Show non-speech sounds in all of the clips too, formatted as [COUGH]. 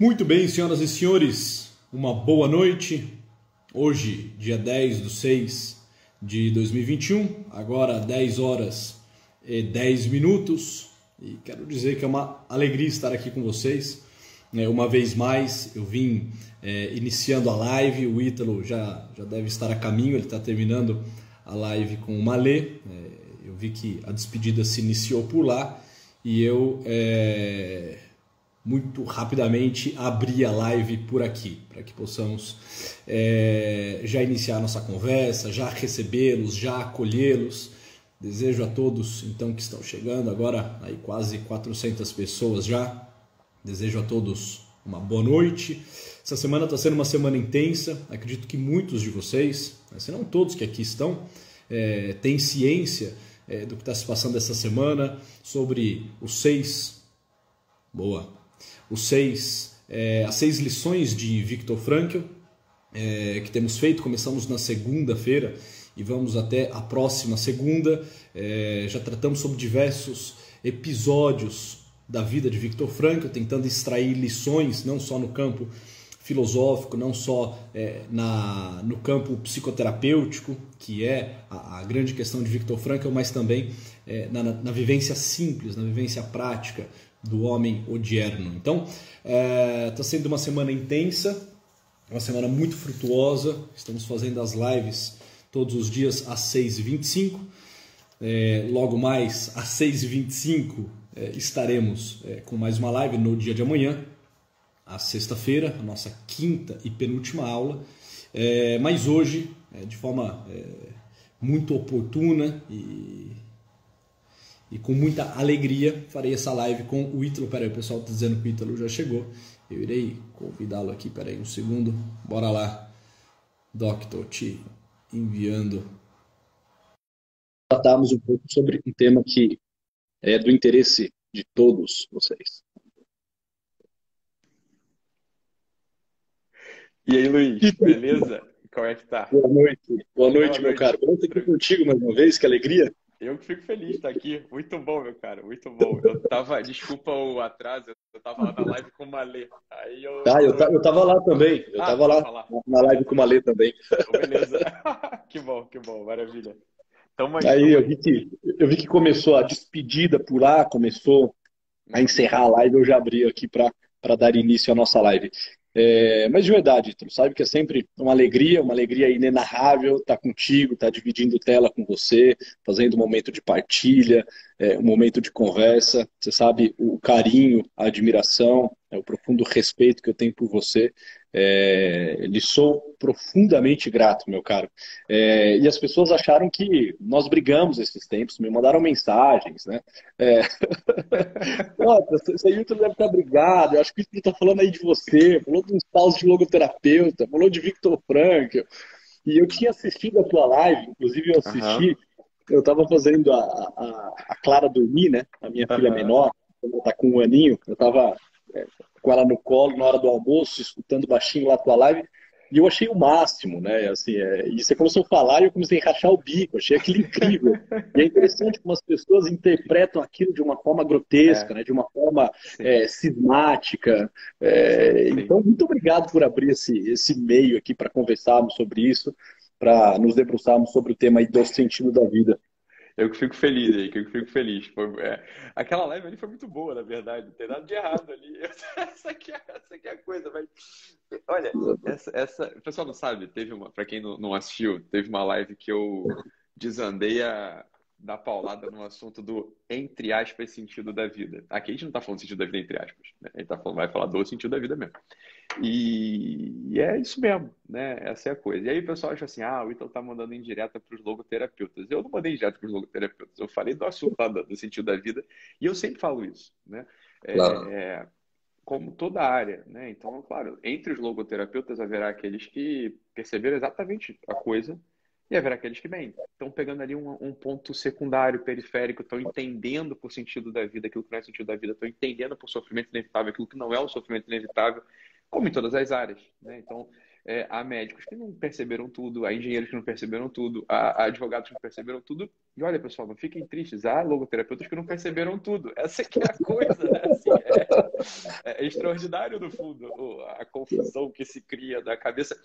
Muito bem, senhoras e senhores, uma boa noite. Hoje, dia 10 de 6 de 2021, agora 10 horas e 10 minutos. E quero dizer que é uma alegria estar aqui com vocês. É, uma vez mais, eu vim é, iniciando a live, o Ítalo já, já deve estar a caminho, ele está terminando a live com o Malê. É, eu vi que a despedida se iniciou por lá e eu é, muito rapidamente abrir a live por aqui, para que possamos é, já iniciar nossa conversa, já recebê-los, já acolhê-los. Desejo a todos então que estão chegando agora aí quase 400 pessoas já. Desejo a todos uma boa noite. Essa semana está sendo uma semana intensa. Acredito que muitos de vocês, se não todos que aqui estão, é, têm ciência é, do que está se passando essa semana sobre os seis. Boa os seis, é, as seis lições de Viktor Frankl é, que temos feito. Começamos na segunda-feira e vamos até a próxima segunda. É, já tratamos sobre diversos episódios da vida de Viktor Frankl, tentando extrair lições não só no campo filosófico, não só é, na, no campo psicoterapêutico, que é a, a, grande questão de Viktor Frankl, mas também é, na, na, vivência simples, na vivência prática do homem odierno. Então, está é, tá sendo uma semana intensa, uma semana muito frutuosa. Estamos fazendo as lives todos os dias às 6h25. É, logo mais às 6h25 é, estaremos é, com mais uma live no dia de amanhã, à sexta-feira, a nossa quinta e penúltima aula. É, mas hoje, é, de forma muito oportuna e e com muita alegria farei essa live com o Ítalo. Peraí, o pessoal está dizendo que o Ítalo já chegou. Eu irei convidá-lo aqui, peraí um segundo. Bora lá, Doctor, te enviando. Tratarmos um pouco sobre um tema que é do interesse de todos vocês. E aí, Luiz, beleza? Como é que tá? Boa noite. Boa, Boa noite, noite, meu caro. Vamos estar aqui contigo mais uma vez, que alegria. Eu que fico feliz de estar aqui. Muito bom, meu cara. Muito bom. [LAUGHS] Eu tava, desculpa o atraso, eu tava lá na live com o Malê. Aí eu. Ah, eu, eu tava lá também. Eu ah, tava lá, lá, na live com o Malê também. Beleza. [LAUGHS] que bom, que bom. Maravilha. Tamo aí, aí eu, vi que, eu vi que começou a despedida por lá, começou a encerrar a live. Eu já abri aqui para dar início à nossa live. É, mas de verdade, tu sabe que é sempre uma alegria, uma alegria inenarrável estar tá contigo, estar tá dividindo tela com você, fazendo um momento de partilha, é, um momento de conversa. Você sabe o carinho, a admiração, é, o profundo respeito que eu tenho por você. É, lhe sou profundamente grato, meu caro. É, e as pessoas acharam que nós brigamos esses tempos, me mandaram mensagens, né? É... [LAUGHS] Esse YouTube deve estar brigado, eu acho que o está falando aí de você, falou de uns paus de logoterapeuta, falou de Victor Frankl. E eu tinha assistido a tua live, inclusive eu assisti, uhum. eu estava fazendo a, a, a, Clara dormir, né? A minha uhum. filha menor, ela está com um aninho, eu estava é, com ela no colo na hora do almoço, escutando baixinho lá a tua live. E eu achei o máximo, né? Assim, é... e você começou a falar e eu comecei a rachar o bico, achei aquilo incrível. e é interessante como as pessoas interpretam aquilo de uma forma grotesca, é. né? de uma forma é, cismática. É... Então, muito obrigado por abrir esse, esse meio aqui para conversarmos sobre isso, para nos debruçarmos sobre o tema aí do sentido da vida. Eu que fico feliz aí, que eu fico feliz. Foi, é, aquela live ali foi muito boa, na verdade. Não tem nada de errado ali. [LAUGHS] essa, aqui é, essa aqui é a coisa, mas. Olha, essa, essa. O pessoal não sabe, teve uma. Pra quem não, assistiu, teve uma live que eu desandei a dar paulada no assunto do entre aspas sentido da vida. Aqui a gente não está falando sentido da vida entre aspas, né? a gente tá falando, vai falar do sentido da vida mesmo. E, e, é isso mesmo, né? Essa é a coisa. E aí o pessoal acha assim, ah, o Ítalo tá mandando indireta para os logoterapeutas. Eu não mandei indireta para os logoterapeutas, eu falei do assunto lá do sentido da vida e eu sempre falo isso, né? É, claro. é, como toda área, né? Então, claro, entre os logoterapeutas haverá aqueles que perceberam exatamente a coisa e haverá aqueles que, bem, estão pegando ali um, um, ponto secundário, periférico, estão entendendo por sentido da vida aquilo que não é sentido da vida, estão entendendo por sofrimento inevitável aquilo que não é o sofrimento inevitável, como em todas as áreas. Né? Então, é, há médicos que não perceberam tudo, há engenheiros que não perceberam tudo, há, há, advogados que não perceberam tudo. E olha, pessoal, não fiquem tristes, há logoterapeutas que não perceberam tudo. Essa aqui é a coisa, né? Assim, é, é, é extraordinário no fundo a confusão que se cria na cabeça.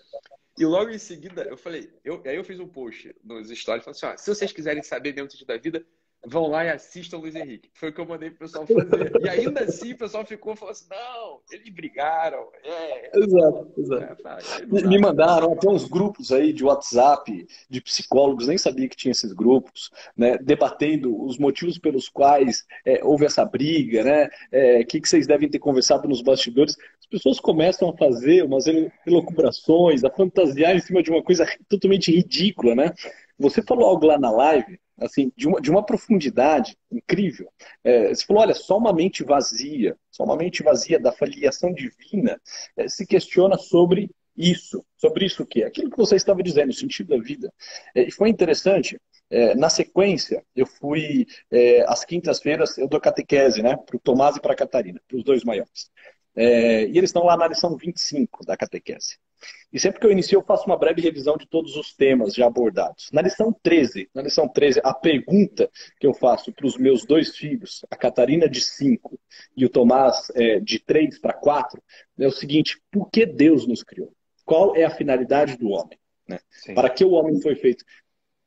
E logo em seguida, eu falei, eu, aí eu fiz um post nos stories, falando assim, se vocês quiserem saber mesmo o sentido da vida, vão lá e assistam o Luiz Henrique. Foi o que eu mandei pro pessoal fazer. E ainda assim o pessoal ficou falando assim: não, eles brigaram. É, exato, exato. É, Me mandaram até uns grupos aí de WhatsApp de psicólogos, nem sabia que tinha esses grupos, né, debatendo os motivos pelos quais é, houve essa briga, né? O é, que, que vocês devem ter conversado nos bastidores. As pessoas começam a fazer umas elucubrações, a fantasiar em cima de uma coisa totalmente ridícula, né? Você falou algo lá na live assim, de uma, de uma profundidade incrível. É, você falou, olha, só uma mente vazia, só uma mente vazia da filiação divina é, se questiona sobre isso. Sobre isso o quê? Aquilo que você estava dizendo, o sentido da vida. É, e foi interessante, é, na sequência, eu fui, é, às quintas-feiras, eu dou catequese, né, para o Tomás e para a Catarina, para os dois maiores. É, e eles estão lá na lição 25 da catequese. E sempre que eu inicio, eu faço uma breve revisão de todos os temas já abordados. Na lição 13, na lição 13, a pergunta que eu faço para os meus dois filhos, a Catarina de 5 e o Tomás é, de 3 para 4, é o seguinte: por que Deus nos criou? Qual é a finalidade do homem? Né? Para que o homem foi feito?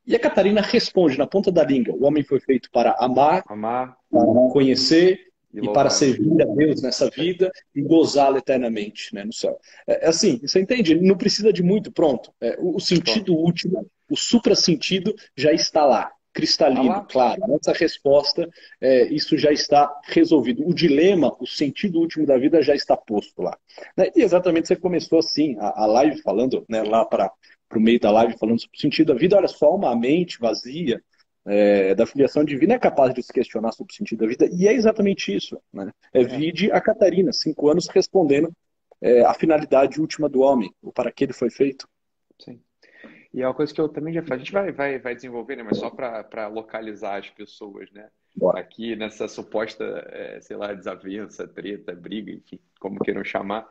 E a Catarina responde na ponta da língua: o homem foi feito para amar, amar. para conhecer e, para servir a Deus nessa vida e gozá-lo eternamente né, no céu. É, é, assim, você entende? Não precisa de muito, pronto. É, o, o, sentido último, o supra-sentido já está lá, cristalino, ah, claro. Nessa resposta, é, isso já está resolvido. O dilema, o sentido último da vida já está posto lá. Né? E exatamente você começou assim, a, a live falando né, lá para o meio da live, falando sobre o sentido da vida. Olha só, uma mente vazia, é, da filiação divina é capaz de se questionar sobre o sentido da vida, e é exatamente isso. Né? É, é. vide a Catarina, cinco anos, respondendo é, a finalidade última do homem, o para que ele foi feito. Sim. E é uma coisa que eu também já falei, a gente vai, vai, vai desenvolver, né? mas só para localizar as pessoas, né? Bora. Aqui nessa suposta, é, sei lá, desavença, treta, briga, enfim, como queiram chamar.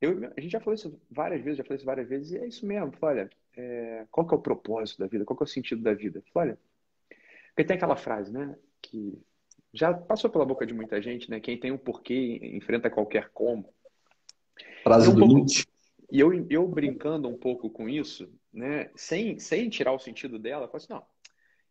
Eu, a gente já falou isso várias vezes, já falou isso várias vezes, e é isso mesmo. Olha, é, qual que é o propósito da vida? Qual que é o sentido da vida? Olha, porque tem aquela frase, né? Que já passou pela boca de muita gente, né? Quem tem um porquê enfrenta qualquer como. Frase um do pouco, E eu, eu brincando um pouco com isso, né? Sem, sem tirar o sentido dela, eu falo assim, não.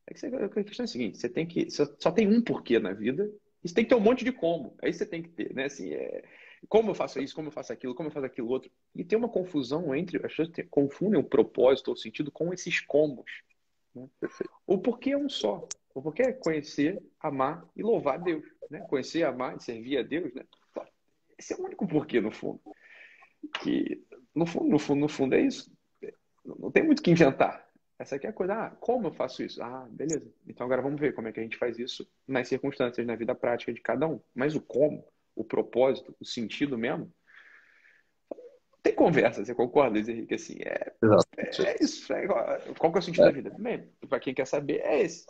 É que você, a questão é a seguinte, você tem que. Só, só tem um porquê na vida, e você tem que ter um monte de como. Aí você tem que ter, né? Assim, é, como eu faço isso, como eu faço aquilo, como eu faço aquilo outro. E tem uma confusão entre. As pessoas confundem o propósito ou o sentido com esses comos. Né? O porquê é um só. O porquê é conhecer, amar e louvar Deus. Né? Conhecer, amar e servir a Deus. Né? Esse é o único porquê, no fundo. Que, no fundo, no fundo, no fundo é isso. Não tem muito o que inventar. Essa aqui é a coisa. Ah, como eu faço isso? Ah, beleza. Então agora vamos ver como é que a gente faz isso nas circunstâncias, na vida prática de cada um. Mas o como, o propósito, o sentido mesmo, tem conversa, você concorda, Luiz Henrique? Assim, é, é, é isso. É, qual que é o sentido é. da vida? Para quem quer saber, é esse.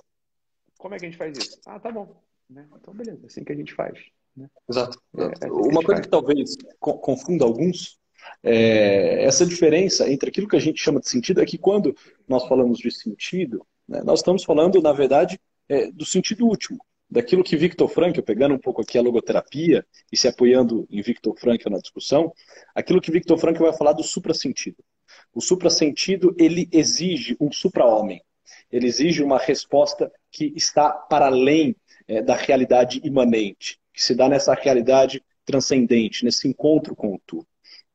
Como é que a gente faz isso? Ah, tá bom. Né? Então, beleza, é assim que a gente faz. Né? Exato. É, assim Uma coisa faz. que talvez confunda alguns é essa diferença entre aquilo que a gente chama de sentido é que quando nós falamos de sentido, né, nós estamos falando, na verdade, é, do sentido último daquilo que Victor Frankl, pegando um pouco aqui a logoterapia e se apoiando em Victor Frankl na discussão, aquilo que Victor Frankl vai falar do suprasentido. O suprasentido, ele exige um supra-homem. Ele exige uma resposta que está para além é, da realidade imanente, que se dá nessa realidade transcendente, nesse encontro com o tu.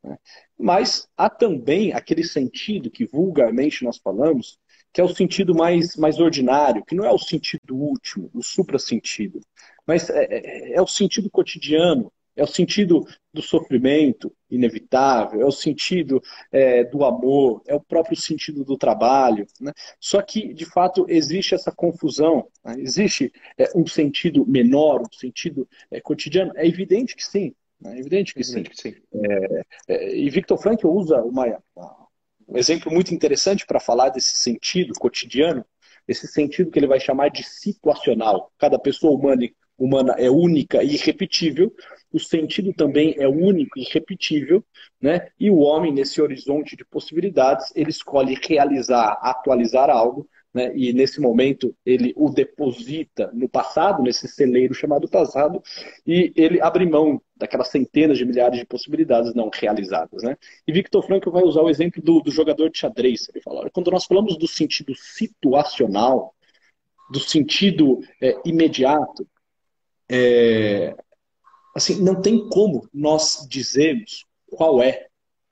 Né? Mas há também aquele sentido que vulgarmente nós falamos, que é o sentido mais, mais ordinário, que não é o sentido último, o supra-sentido, mas é, é, é o sentido cotidiano, é o sentido do sofrimento inevitável, é o sentido é, do amor, é o próprio sentido do trabalho. Né? Só que, de fato, existe essa confusão. Né? Existe é, um sentido menor, um sentido é, cotidiano? É evidente que sim. Né? É evidente que sim. Que sim. É, é, e Victor Frankl usa uma, um exemplo muito interessante para falar desse sentido cotidiano, esse sentido que ele vai chamar de situacional. Cada pessoa humana, humana é única e irrepetível, o sentido também é único e irrepetível, né? e o homem, nesse horizonte de possibilidades, ele escolhe realizar, atualizar algo né? e nesse momento ele o deposita no passado, nesse celeiro chamado passado, e ele abre mão daquelas centenas de milhares de possibilidades não realizadas. Né? E Victor Frankl vai usar o exemplo do, do jogador de xadrez. Ele fala, quando nós falamos do sentido situacional, do sentido é, imediato, é, assim, não tem como nós dizermos qual é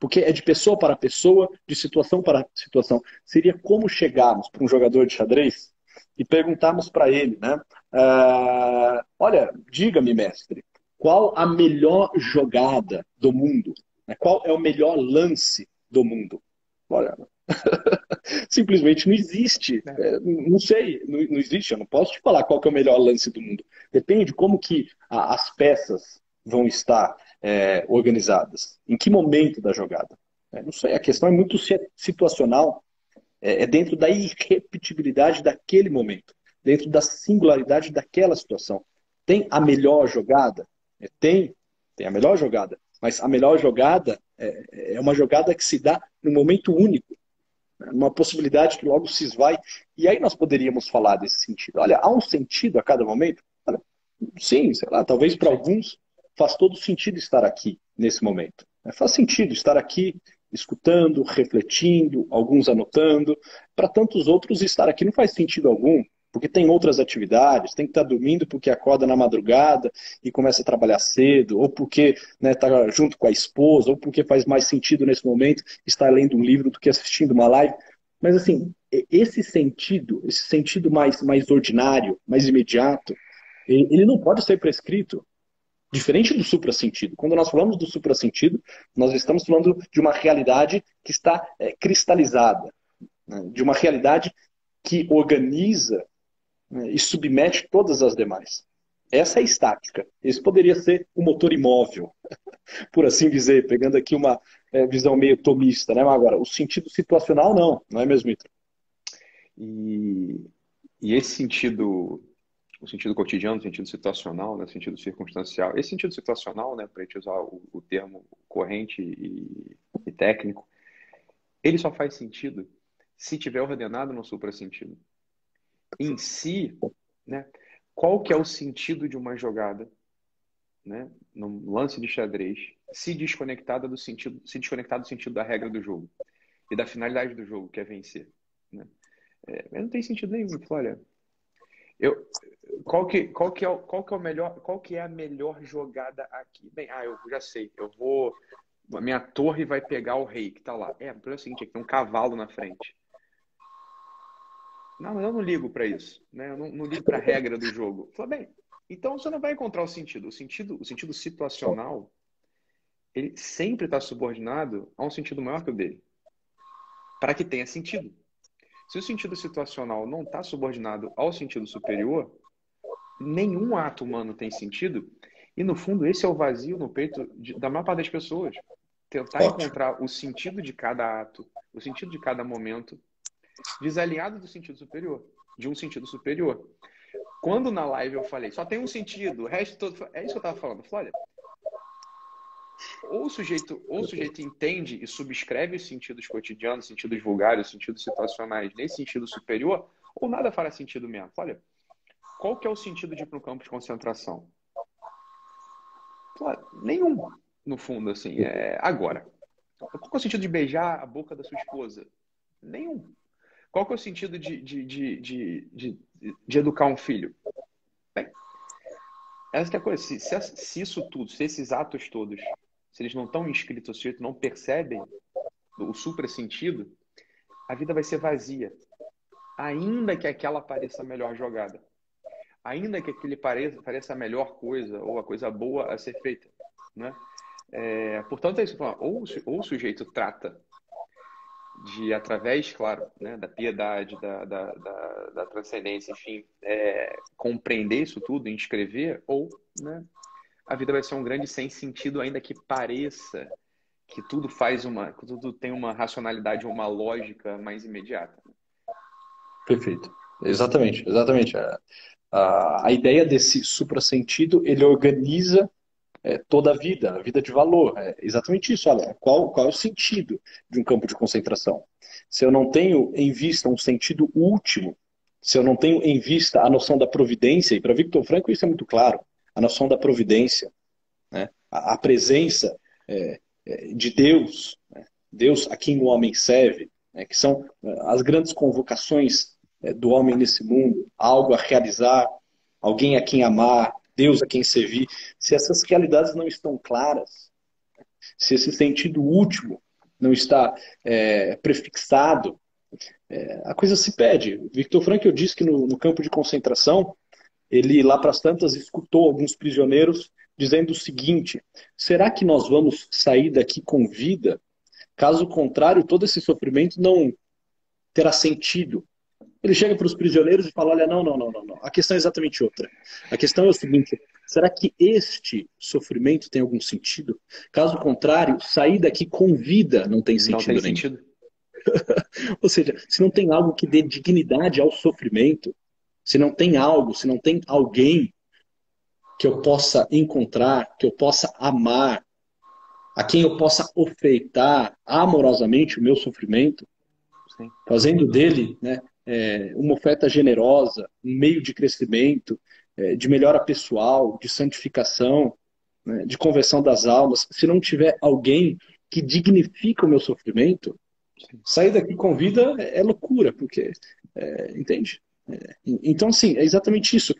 porque é de pessoa para pessoa, de situação para situação. Seria como chegarmos para um jogador de xadrez e perguntarmos para ele, né? Uh, olha, diga-me, mestre, qual a melhor jogada do mundo? Qual é o melhor lance do mundo? Olha, [LAUGHS] simplesmente não existe. É, não sei, não, não, existe. Eu não posso te falar qual é o melhor lance do mundo. Depende de como que a, as peças vão estar é, organizadas? Em que momento da jogada? É, não sei, a questão é muito situacional, é, é, dentro da irrepetibilidade daquele momento, dentro da singularidade daquela situação. Tem a melhor jogada? É, tem, tem a melhor jogada, mas a melhor jogada é, é uma jogada que se dá num momento único, né? uma possibilidade que logo se esvai. E aí nós poderíamos falar desse sentido. Olha, há um sentido a cada momento? Olha, sim, sei lá, talvez para alguns faz todo sentido estar aqui nesse momento. É, faz sentido estar aqui escutando, refletindo, alguns anotando. Para tantos outros, estar aqui não faz sentido algum, porque tem outras atividades, tem que estar dormindo porque acorda na madrugada e começa a trabalhar cedo, ou porque está né, tá junto com a esposa, ou porque faz mais sentido nesse momento estar lendo um livro do que assistindo uma live. Mas assim, esse sentido, esse sentido mais, mais ordinário, mais imediato, ele não pode ser prescrito. Diferente do suprassentido. Quando nós falamos do suprassentido, nós estamos falando de uma realidade que está é, cristalizada, né? de uma realidade que organiza né, e submete todas as demais. Essa é estática. Esse poderia ser o motor imóvel, [LAUGHS] por assim dizer, pegando aqui uma é, visão meio tomista. Né? Agora, o sentido situacional não, não é mesmo, Ito? E, e esse sentido o sentido cotidiano, o sentido situacional, né, o sentido circunstancial. Esse sentido situacional, né, para a gente usar o, o termo corrente e, e, técnico, ele só faz sentido se tiver ordenado no suprassentido. Em si, né, qual que é o sentido de uma jogada, né, no lance de xadrez, se desconectada do sentido, se desconectada do sentido da regra do jogo e da finalidade do jogo, que é vencer, né? É, não tem sentido nenhum. Olha, eu, qual que, qual que, é, o, qual que é o melhor, qual que é a melhor jogada aqui? Bem, ah, eu já sei. Eu vou, a minha torre vai pegar o rei que tá lá. É, o é o seguinte, é que tem um cavalo na frente. Não, eu não ligo para isso, né? Eu não, não ligo para a regra do jogo. Fala bem, então você não vai encontrar o sentido. O sentido, o sentido situacional, ele sempre está subordinado a um sentido maior que o dele, para que tenha sentido. Se o sentido situacional não está subordinado ao sentido superior, nenhum ato humano tem sentido. E, no fundo, esse é o vazio no peito de, da maior parte das pessoas. Tentar Ótimo. encontrar o sentido de cada ato, o sentido de cada momento, desalinhado do sentido superior, de um sentido superior. Quando na live eu falei, só tem um sentido, o resto todo. É isso que eu estava falando. Olha, ou o sujeito, ou o sujeito entende e subscreve os sentidos cotidianos, os sentidos vulgares, os sentidos situacionais nesse sentido superior, ou nada fará sentido mesmo. Olha, qual que é o sentido de ir para um campo de concentração? Claro, nenhum, no fundo, assim. É, agora, qual é o sentido de beijar a boca da sua esposa? Nenhum. Qual que é o sentido de, de, de, de, de, educar um filho? Bem, essa que é a coisa. Se, se, se, isso tudo, se esses atos todos, se eles não estão inscritos, se sujeito não percebem o supra-sentido, a vida vai ser vazia. Ainda que aquela pareça a melhor jogada. Ainda que aquele pareça, pareça a melhor coisa ou a coisa boa a ser feita. Né? É, portanto, é isso. Ou, ou o sujeito trata de através, claro, né, da piedade, da, da, da, da transcendência, enfim, é, compreender isso tudo, inscrever, ou né, a vida vai ser um grande sem sentido, ainda que pareça que tudo faz uma, que tudo tem uma racionalidade, uma lógica mais imediata. Perfeito, exatamente, exatamente. A, a, a ideia desse suprassentido, ele organiza é, toda a vida, a vida de valor. É exatamente isso. Olha, qual, qual é o sentido de um campo de concentração? Se eu não tenho em vista um sentido último, se eu não tenho em vista a noção da providência, e para Victor Franco isso é muito claro, a noção da providência, né? a, a, presença é, é, de Deus, né? Deus a quem o homem serve, né? que são é, as grandes convocações é, do homem nesse mundo, algo a realizar, alguém a quem amar, Deus a quem servir. Se essas realidades não estão claras, se esse sentido último não está é, prefixado, é, a coisa se perde. Victor Frankl disse que no, no campo de concentração, ele lá para as tantas escutou alguns prisioneiros dizendo o seguinte: será que nós vamos sair daqui com vida? Caso contrário, todo esse sofrimento não terá sentido. Ele chega para os prisioneiros e fala: olha, não, não, não, não. A questão é exatamente outra. A questão é o seguinte: será que este sofrimento tem algum sentido? Caso contrário, sair daqui com vida não tem sentido não tem nenhum. Sentido. [LAUGHS] Ou seja, se não tem algo que dê dignidade ao sofrimento, se não tem algo, se não tem alguém que eu possa encontrar, que eu possa amar, a quem eu possa ofertar amorosamente o meu sofrimento, Sim. fazendo dele né, é, uma oferta generosa, um meio de crescimento, é, de melhora pessoal, de santificação, né, de conversão das almas. Se não tiver alguém que dignifica o meu sofrimento, sair daqui com vida é, é loucura, porque, é, entende? É, então, sim, é exatamente isso.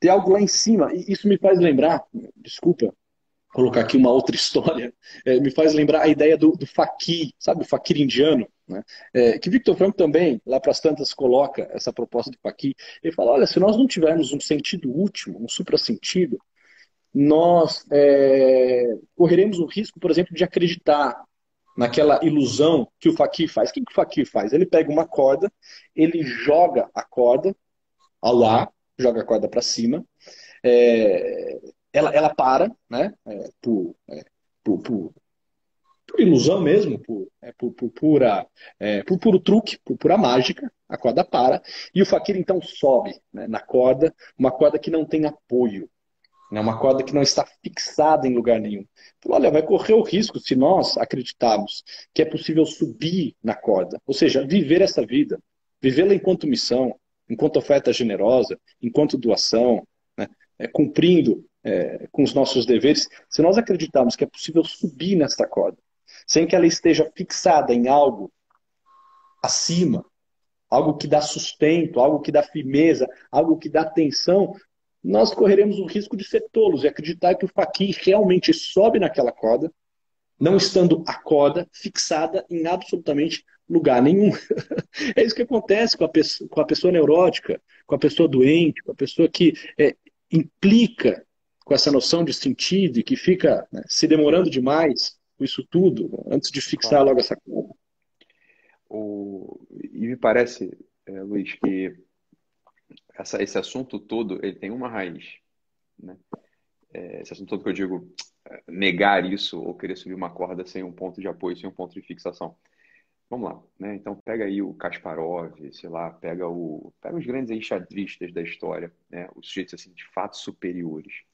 Ter algo lá em cima, e isso me faz lembrar, desculpa, colocar aqui uma outra [LAUGHS] história, é, me faz lembrar a ideia do, do fakir, sabe, o fakir indiano, né? É, que Victor Franco também, lá para as tantas, coloca essa proposta do fakir. Ele fala, olha, se nós não tivermos um sentido último, um supra-sentido, nós é, correremos o risco, por exemplo, de acreditar naquela ilusão que o fakir faz. O que, que o fakir faz? Ele pega uma corda, ele joga a corda ao ar, joga a corda para cima, é, ela, ela para, né? É, por, é, por, por, por, ilusão mesmo, por, é, por, por, pura, é, por puro truque, por pura mágica, a corda para, e o faquir então sobe né, na corda, uma corda que não tem apoio, né, uma corda que não está fixada em lugar nenhum. Falou, olha, vai correr o risco se nós acreditarmos que é possível subir na corda, ou seja, viver essa vida, vivê-la enquanto missão, enquanto oferta generosa, enquanto doação, né, é, cumprindo é, com os nossos deveres, se nós acreditarmos que é possível subir nesta corda, sem que ela esteja fixada em algo acima, algo que dá sustento, algo que dá firmeza, algo que dá atenção, nós correremos o risco de ser tolos e acreditar que o faquir realmente sobe naquela corda, não estando a corda fixada em absolutamente lugar nenhum. [LAUGHS] é isso que acontece com a, pessoa, com a pessoa neurótica, com a pessoa doente, com a pessoa que é, implica com essa noção de sentido e que fica né, se demorando demais com isso tudo, antes de fixar logo essa. O... E me parece, é, Luiz, que essa, esse assunto todo ele tem uma raiz. Né? É, esse assunto todo que eu digo, negar isso ou querer subir uma corda sem um ponto de apoio, sem um ponto de fixação. Vamos lá, né? Então pega aí o Kasparov, sei lá, pega o, pega os grandes enxadristas da história, né? Os sujeitos assim de fato superiores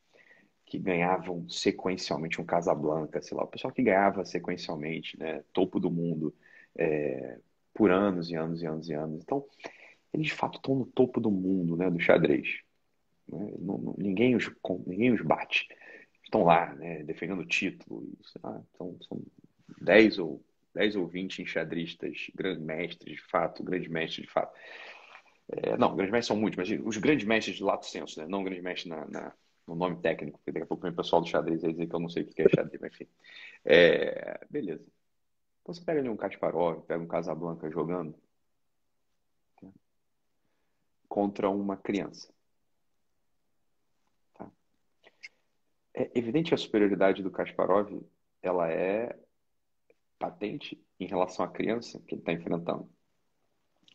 que ganhavam sequencialmente um Casablanca, sei lá, o pessoal que ganhava sequencialmente, né, topo do mundo, é, por anos e anos e anos e anos. Então, eles de fato estão no topo do mundo, né, do xadrez. Né? Não, não, ninguém, os, ninguém os bate. Estão lá, né, defendendo o título. Então, são 10 ou, 10 ou 20 enxadristas, grandes mestres de fato, grandes mestres de fato. É, não, grandes mestres são muitos, mas os grandes mestres de lato senso, né? não grandes mestres na, na no nome técnico, porque daqui a pouco o pessoal do xadrez vai dizer que eu não sei o que é xadrez, mas enfim. É, beleza. Então você pega ali um Kasparov, pega um Casablanca jogando? Contra uma criança. Tá? É evidente que a superioridade do Kasparov ela é patente em relação à criança que ele está enfrentando.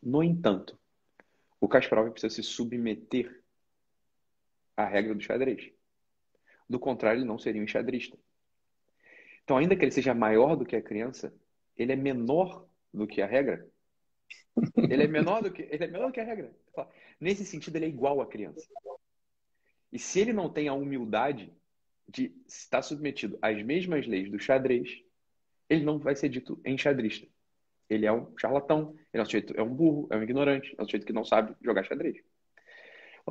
No entanto, o Kasparov precisa se submeter a regra do xadrez. Do contrário, ele não seria um enxadrista. Então, ainda que ele seja maior do que a criança, ele é menor do que a regra. Ele é menor do que, ele é menor do que a regra. Nesse sentido, ele é igual à criança. E se ele não tem a humildade de estar submetido às mesmas leis do xadrez, ele não vai ser dito enxadrista. Ele é um charlatão, ele é um, sujeito, é um burro, é um ignorante, é um sujeito que não sabe jogar xadrez.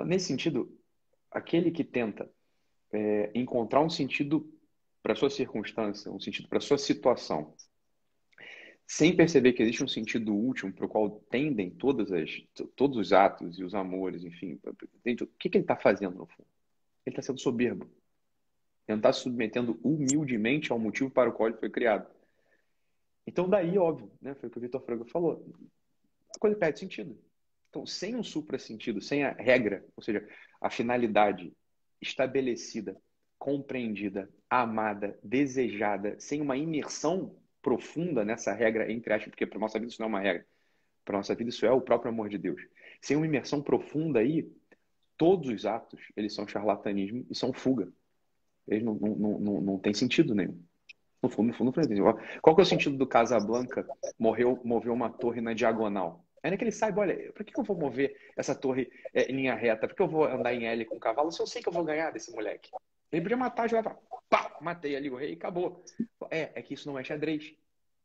Nesse sentido, aquele que tenta é, encontrar um sentido para sua circunstância, um sentido para sua situação, sem perceber que existe um sentido último para o qual tendem todas as, todos os atos e os amores, enfim, o que, que ele está fazendo no fundo? Ele está sendo soberbo. Ele não está se submetendo humildemente ao motivo para o qual ele foi criado. Então, daí, óbvio, né, foi o que o Vitor Franco falou, a coisa perde sentido. Então, sem um supra-sentido, sem a regra, ou seja, a finalidade estabelecida, compreendida, amada, desejada, sem uma imersão profunda nessa regra, entre aspas, porque para nossa vida isso não é uma regra, para nossa vida isso é o próprio amor de Deus. Sem uma imersão profunda aí, todos os atos, eles são charlatanismo e são fuga. Eles não, não, não, não, têm sentido nenhum. No fundo, no fundo, no fundo. Qual que é o sentido do Casablanca morreu, moveu uma torre na diagonal? Ainda que ele saiba, olha, por que eu vou mover essa torre é, em linha reta? Por que eu vou andar em L com o cavalo se eu sei que eu vou ganhar desse moleque? Ele podia matar, jogar, pá, matei ali o rei e acabou. É, é que isso não é xadrez.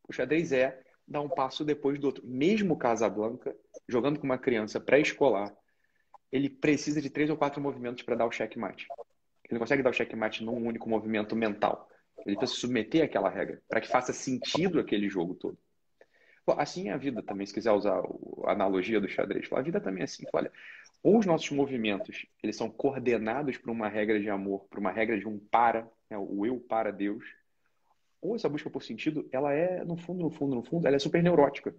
O xadrez é dar um passo depois do outro. Mesmo Casablanca, jogando com uma criança pré-escolar, ele precisa de três ou quatro movimentos para dar o checkmate. Ele não consegue dar o checkmate num único movimento mental. Ele precisa se submeter àquela regra para que faça sentido aquele jogo todo. Assim é a vida também, se quiser usar a analogia do xadrez. A vida também é assim. Olha, ou os nossos movimentos eles são coordenados por uma regra de amor, por uma regra de um para, né, o eu para Deus, ou essa busca por sentido, ela é, no fundo, no fundo, no fundo, ela é super neurótica.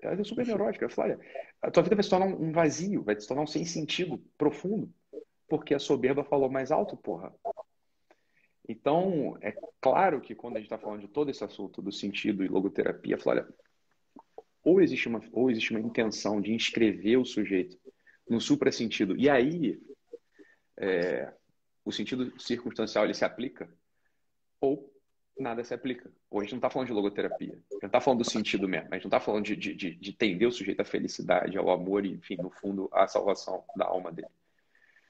Ela é super neurótica. Olha, a tua vida vai se tornar um vazio, vai se tornar um sem sentido profundo, porque a soberba falou mais alto, porra. Então, é claro que quando a gente está falando de todo esse assunto do sentido e logoterapia, olha, ou existe uma, ou existe uma intenção de inscrever o sujeito no supra-sentido, e aí é, o sentido circunstancial ele se aplica, ou nada se aplica. Ou a gente não está falando de logoterapia, a gente não está falando do sentido mesmo, a gente não está falando de, de, de, de tender o sujeito à felicidade, ao amor e, enfim, no fundo, à salvação da alma dele.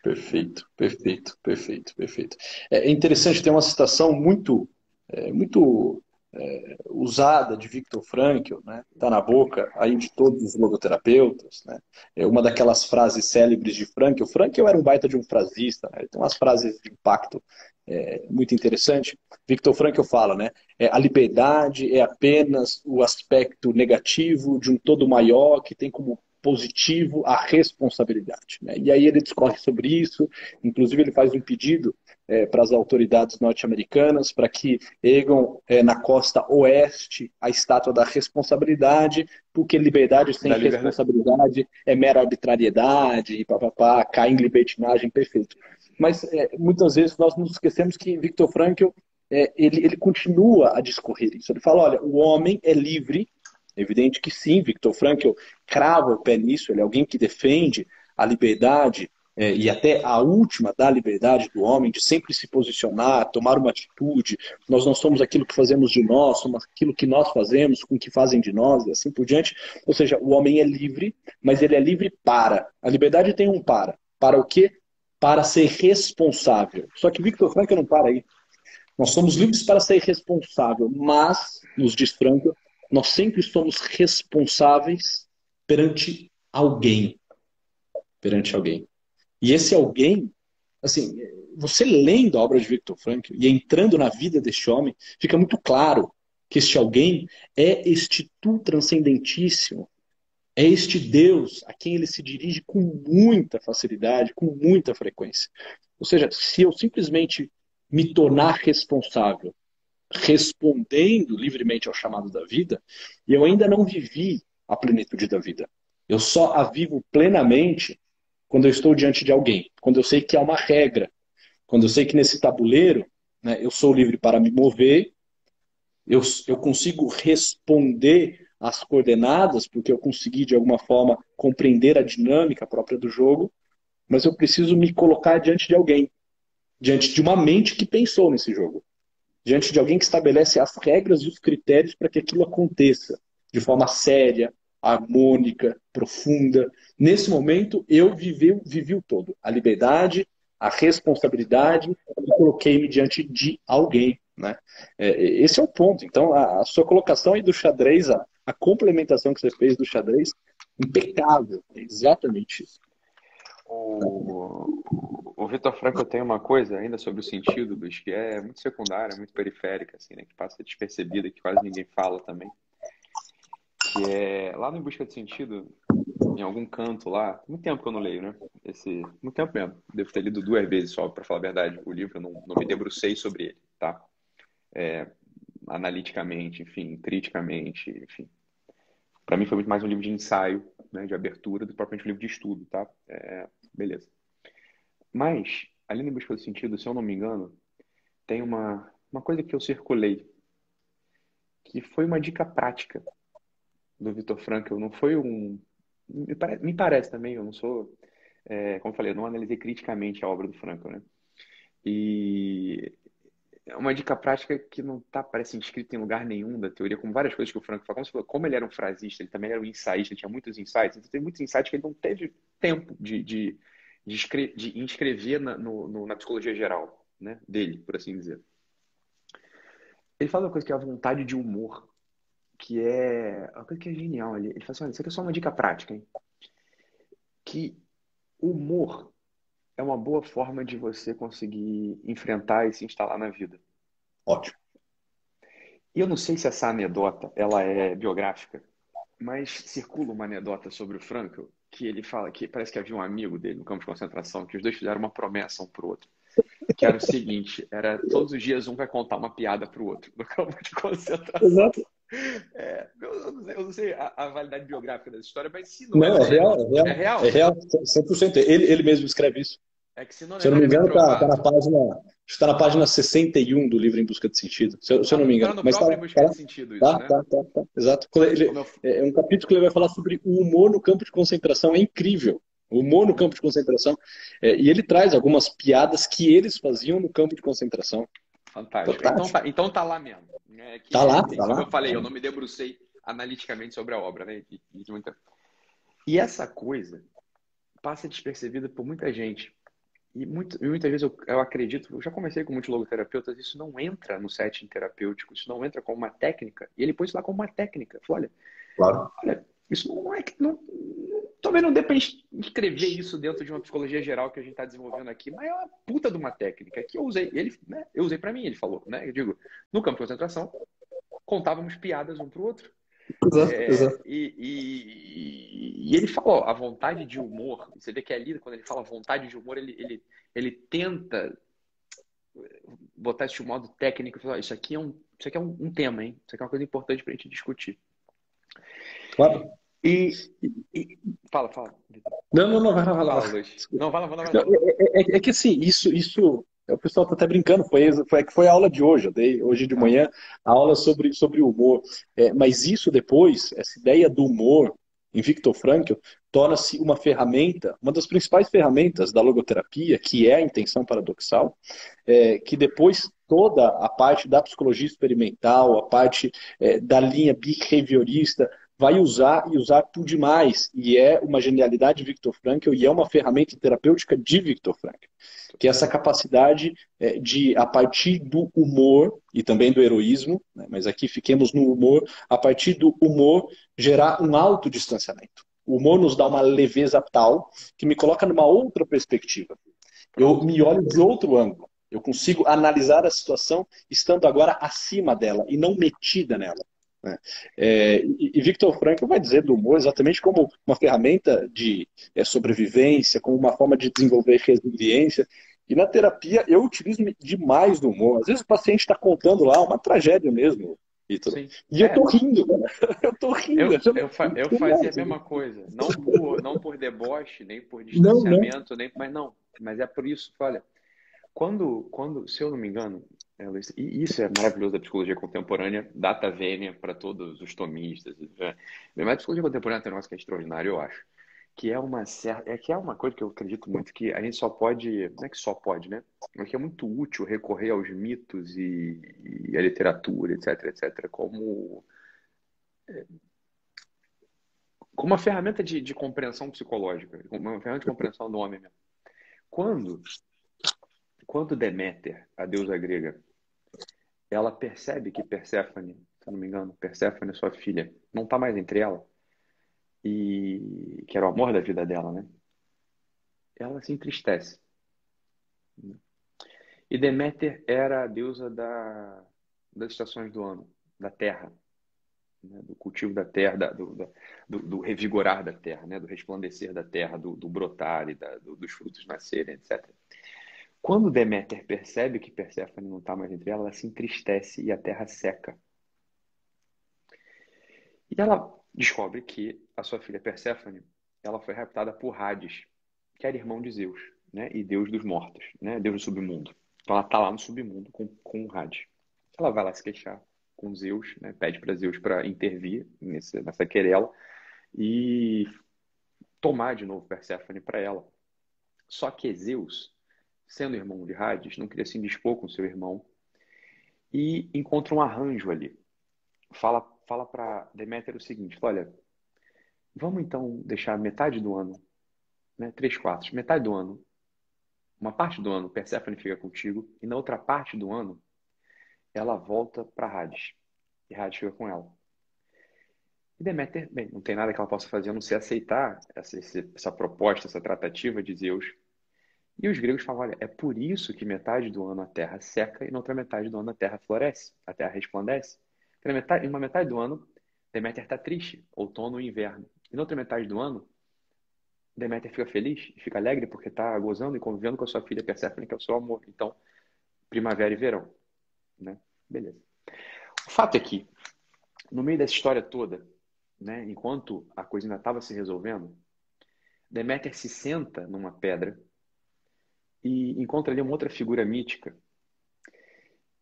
Perfeito, perfeito, perfeito, perfeito. É interessante, tem uma citação muito, é, muito é, usada de Viktor Frankl, né? Está na boca aí de todos os logoterapeutas, né? É uma daquelas frases célebres de Frankl. Frankl era um baita de um frasista, né? tem umas frases de impacto é, muito interessante. Viktor Frankl fala, né? É, a liberdade é apenas o aspecto negativo de um todo maior que tem como positivo a responsabilidade. Né? E aí ele discorre sobre isso, inclusive ele faz um pedido é, para as autoridades norte-americanas para que ergam é, na costa oeste a estátua da responsabilidade, porque liberdade sem da responsabilidade é mera arbitrariedade e papapá, cai em libertinagem, perfeito. Mas é, muitas vezes nós nos esquecemos que Viktor Frankl é, ele, ele continua a discorrer isso. Ele fala, olha, o homem é livre evidente que sim, Victor Frankl crava o pé nisso, ele é alguém que defende a liberdade é, e até a última da liberdade do homem de sempre se posicionar, tomar uma atitude. Nós não somos aquilo que fazemos de nós, somos aquilo que nós fazemos com o que fazem de nós e assim por diante. Ou seja, o homem é livre, mas ele é livre para. A liberdade tem um para. Para o quê? Para ser responsável. Só que Victor Frankl não para aí. Nós somos livres para ser responsável, mas, nos diz Frankl, nós sempre somos responsáveis perante alguém. Perante alguém. E esse alguém, assim, você lendo a obra de Victor Frankl e entrando na vida deste homem, fica muito claro que este alguém é este tu transcendentíssimo, é este Deus a quem ele se dirige com muita facilidade, com muita frequência. Ou seja, se eu simplesmente me tornar responsável respondendo livremente ao chamado da vida, eu ainda não vivi a plenitude da vida. Eu só a vivo plenamente quando eu estou diante de alguém, quando eu sei que há uma regra, quando eu sei que nesse tabuleiro né, eu sou livre para me mover, eu, eu consigo responder às coordenadas, porque eu consegui de alguma forma compreender a dinâmica própria do jogo, mas eu preciso me colocar diante de alguém, diante de uma mente que pensou nesse jogo diante de alguém que estabelece as regras e os critérios para que aquilo aconteça de forma séria, harmônica, profunda. Nesse momento, eu vivi, vivi o todo. A liberdade a responsabilidade e coloquei-me diante de alguém. Né? É, esse é o ponto. Então, a, sua colocação aí do xadrez, a, a complementação que você fez do xadrez, impecável. É exatamente isso. O, o Vitor Franco tem uma coisa ainda sobre o sentido, Luiz, que é muito secundária, muito periférica, assim, né? Que passa despercebida, que quase ninguém fala também. Que é lá no Em Busca de Sentido, em algum canto lá, muito tempo que eu não leio, né? Esse, muito tempo mesmo. Devo ter lido duas vezes só, para falar a verdade, o livro, não, não me debrucei sobre ele, tá? É, analiticamente, enfim, criticamente, enfim. Para mim foi muito mais um livro de ensaio, né, de abertura, do que propriamente um livro de estudo, tá? É, beleza. Mas, ali no Busca do Sentido, se eu não me engano, tem uma, uma coisa que eu circulei, que foi uma dica prática do Vitor Frankl. Não foi um. Me parece, me parece também, eu não sou. É, como eu falei, eu não analisei criticamente a obra do Frankl, né? E é uma dica prática que não está, parece, inscrita em lugar nenhum da teoria, como várias coisas que o Franco falou. Como, falou, como ele era um frasista, ele também era um ele tinha muitos insights, então tem muitos insights que ele não teve tempo de, de, de, de inscrever na, no, no, na psicologia geral né, dele, por assim dizer. Ele fala uma coisa que é a vontade de humor, que é uma coisa que é genial ali. Ele fala assim, olha, isso aqui é só uma dica prática, hein? Que humor é uma boa forma de você conseguir enfrentar e se instalar na vida. Ótimo. E eu não sei se essa anedota ela é biográfica, mas circula uma anedota sobre o Franco que ele fala que parece que havia um amigo dele no campo de concentração que os dois fizeram uma promessa um pro outro que era o seguinte era todos os dias um vai contar uma piada pro outro no campo de concentração Exato. É, eu, não sei, eu não sei a, a, validade biográfica dessa história, mas se não, não é, é, real, é real. É real. É real, 100%. Ele, ele mesmo escreve isso. É que se, não se eu não me engano, está tá na página. Está na página 61 do livro Em Busca de Sentido. Se eu, se eu não me engano. Tá Mas tá, Em Busca tá, de Sentido, isso, tá, né? tá, tá, tá, Exato. Ele, é um capítulo que ele vai falar sobre o humor no campo de concentração. É incrível. O humor no campo de concentração. É, e ele traz algumas piadas que eles faziam no campo de concentração. Fantástico. Então tá, então tá lá mesmo. É que, tá lá, tá como lá. eu falei, eu não me debrucei analiticamente sobre a obra, né? E, e, e essa coisa passa despercebida por muita gente. E, muito, e muitas vezes eu, eu, acredito, eu já comecei com muitos logoterapeutas, isso não entra no setting terapêutico, isso não entra como uma técnica. E ele põe isso lá como uma técnica. Falou, olha, claro. olha, isso não é que. Não, talvez não dê para escrever isso dentro de uma psicologia geral que a gente está desenvolvendo aqui, mas é uma puta de uma técnica que eu usei. Ele, né, eu usei para mim, ele falou, né? Eu digo, no campo de concentração, contávamos piadas um para o outro. Exato, é, exato. E, e, e, ele falou, a vontade de humor, você vê que é lido quando ele fala vontade de humor, ele, ele, ele tenta botar esse modo técnico, falar, isso aqui é um, isso aqui é um, um tema, hein? Isso aqui é uma coisa importante para a gente discutir. Claro. E, e, fala, fala. Não, não, não, vai lá, vai lá. Não, vai lá, vai lá. É, é, é, que assim, isso, isso o pessoal está até brincando, foi, foi, foi a aula de hoje, eu dei hoje de manhã a aula sobre, sobre humor. É, mas isso depois, essa ideia do humor em Victor Frankl, torna-se uma ferramenta, uma das principais ferramentas da logoterapia, que é a intenção paradoxal, é, que depois toda a parte da psicologia experimental, a parte é, da linha behaviorista, vai usar e usar por demais. E é uma genialidade de Victor Frankl e é uma ferramenta terapêutica de Victor Frankl. Que é essa capacidade é, de, a partir do humor e também do heroísmo, né, mas aqui fiquemos no humor, a partir do humor, gerar um autodistanciamento. O humor nos dá uma leveza tal que me coloca numa outra perspectiva. Eu me olho de outro ângulo. Eu consigo analisar a situação estando agora acima dela e não metida nela. Né? É, e Victor Frankl vai dizer do humor exatamente como uma ferramenta de é, sobrevivência, como uma forma de desenvolver resiliência. E na terapia eu utilizo demais do humor. Às vezes o paciente está contando lá uma tragédia mesmo, Sim. E eu tô é. rindo, né? [LAUGHS] Eu tô rindo. Eu, eu, eu, fa eu fazia a mesma coisa. Não por, não por deboche, nem por distanciamento, não, não. nem mas não. Mas é por isso, olha, quando, quando, se eu não me engano, é, e isso é maravilhoso da psicologia contemporânea, data vênia para todos os tomistas. É. Mas a psicologia contemporânea tem um negócio que é extraordinário, eu acho. Que é uma certa. É que é uma coisa que eu acredito muito, que a gente só pode. Não é que só pode, né? Mas que é muito útil recorrer aos mitos e, e à literatura, etc, etc, como. É, como uma ferramenta de, de compreensão psicológica, uma ferramenta de compreensão do homem mesmo. Quando quando Deméter, a deusa grega, ela percebe que Perséfone, se não me engano, Perséfone, sua filha, não está mais entre ela, e que era o amor da vida dela, né? Ela se entristece. E Deméter era a deusa da, das estações do ano, da terra, né? do cultivo da terra, da, do, do, do, revigorar da terra, né? do resplandecer da terra, do, do brotar e da, dos frutos nascerem, etc. Quando Deméter percebe que Perséfone não está mais entre ela, ela se entristece e a terra seca. E ela descobre que a sua filha Perséfone ela foi raptada por Hades, que era irmão de Zeus, né? e deus dos mortos, né? deus do submundo. Então ela está lá no submundo com, com Hades. Ela vai lá se queixar com Zeus, né? pede para Zeus para intervir nesse, nessa querela e tomar de novo Perséfone para ela. Só que Zeus sendo irmão de Hades, não queria se indispor com seu irmão e encontra um arranjo ali. Fala, fala para Deméter o seguinte: olha, vamos então deixar metade do ano, né, três quartos, metade do ano, uma parte do ano Perséfone fica contigo e na outra parte do ano ela volta para Hades e Hades fica com ela. E Deméter, bem, não tem nada que ela possa fazer a não ser aceitar essa, essa proposta, essa tratativa de Zeus e os gregos falam, olha, é por isso que metade do ano a terra seca e na outra metade do ano a terra floresce, a terra resplandece. Porque na metade, em uma metade do ano, Deméter está triste, outono e inverno. E na outra metade do ano, Deméter fica feliz fica alegre porque está gozando e convivendo com a sua filha Perséfone, que é o seu amor. Então, primavera e verão. Né? Beleza. O fato é que, no meio dessa história toda, né, enquanto a coisa ainda estava se resolvendo, Deméter se senta numa pedra e encontra ali uma outra figura mítica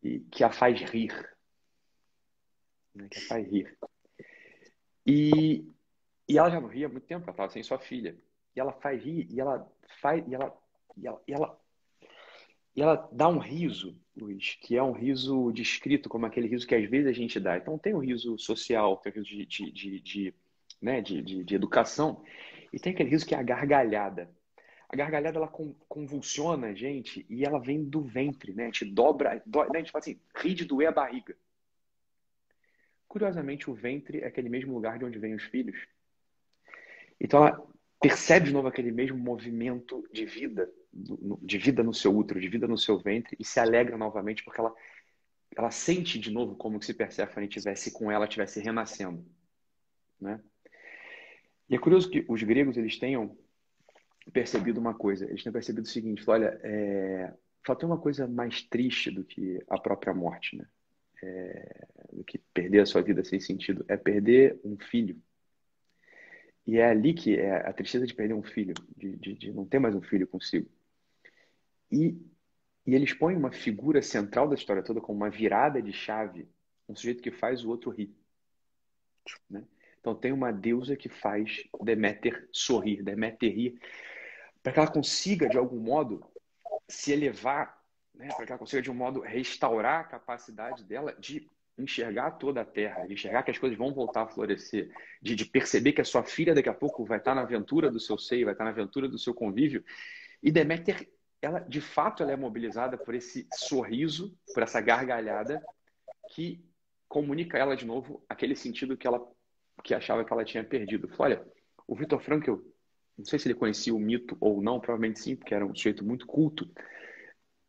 e, que a faz rir. Né? Que a faz rir. E, e ela já não ria há muito tempo, ela estava sem sua filha. E ela faz rir, e ela faz, e ela, e ela, e ela, e ela dá um riso, Luiz, que é um riso descrito como aquele riso que às vezes a gente dá. Então tem o riso social, tem o riso de, de, de, de né, de, de, de educação, e tem aquele riso que é a gargalhada a gargalhada ela convulsiona a gente e ela vem do ventre, né? A gente dobra, do, né? a gente fala assim, ri de doer a barriga. Curiosamente, o ventre é aquele mesmo lugar de onde vêm os filhos. Então ela percebe de novo aquele mesmo movimento de vida, de vida no seu útero, de vida no seu ventre e se alegra novamente porque ela, ela sente de novo como se Perséfone tivesse com ela, tivesse renascendo, né? E é curioso que os gregos eles tenham percebido uma coisa. Eles têm percebido o seguinte: olha, é, uma coisa mais triste do que a própria morte, né? É, do que perder a sua vida sem sentido, é perder um filho. E é ali que é a tristeza de perder um filho, de, de, de não ter mais um filho consigo. E, e eles põem uma figura central da história toda como uma virada de chave, um sujeito que faz o outro rir. Né? Então tem uma deusa que faz Deméter sorrir, Deméter rir para que ela consiga, de algum modo, se elevar, né? para que ela consiga, de um modo, restaurar a capacidade dela de enxergar toda a terra, de enxergar que as coisas vão voltar a florescer, de, de perceber que a sua filha daqui a pouco vai estar na aventura do seu seio, vai estar na aventura do seu convívio. E Deméter, ela, de fato, ela é mobilizada por esse sorriso, por essa gargalhada que comunica ela de novo aquele sentido que ela que achava que ela tinha perdido. Olha, o Victor Frankl não sei se ele conhecia o mito ou não, provavelmente sim, porque era um sujeito muito culto.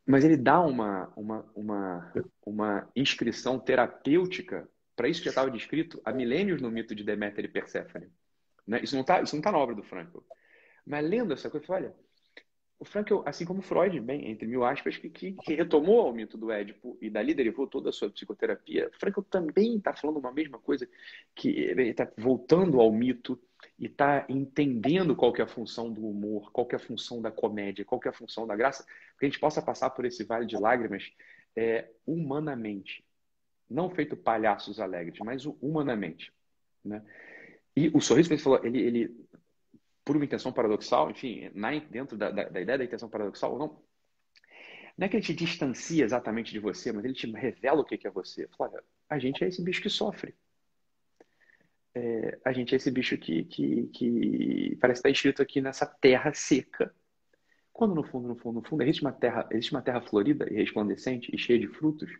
Mas ele dá uma, uma, uma, uma inscrição terapêutica para isso que já estava descrito há milênios no mito de Deméter e Perséfone. Né? Isso não está tá na obra do Frankl. Mas lendo essa coisa, olha, o Frankl, assim como Freud, bem, entre mil aspas, que, que, retomou o mito do Édipo e dali derivou toda a sua psicoterapia, Frankl também está falando uma mesma coisa, que ele está voltando ao mito e está entendendo qual que é a função do humor, qual que é a função da comédia, qual que é a função da graça, que a gente possa passar por esse vale de lágrimas é, humanamente. Não feito palhaços alegres, mas humanamente. Né? E o sorriso que você falou, ele, ele, por uma intenção paradoxal, enfim, na, dentro da, da, da ideia da intenção paradoxal, não, não é que ele te distancia exatamente de você, mas ele te revela o que é você. Fala, a gente é esse bicho que sofre é, a gente é esse bicho que, que, que parece estar escrito aqui nessa terra seca, Quando no fundo, no fundo, no fundo, existe uma terra, existe uma terra florida e resplandecente e cheia de frutos,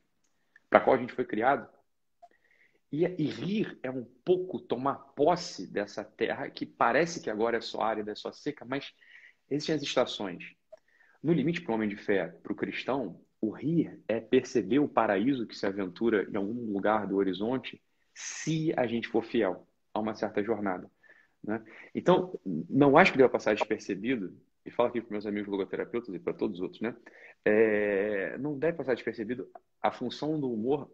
para qual a gente foi criado. E, e, rir é um pouco tomar posse dessa terra que parece que agora é só árida, é só seca, mas existem as estações. No limite para o homem de fé, para o cristão, o rir é perceber o paraíso que se aventura em algum lugar do horizonte se a gente for fiel a uma certa jornada. Né? Então, não acho que deva passar despercebido e falo aqui para meus amigos logoterapeutas e para todos os outros, né? É, não deve passar despercebido a função do humor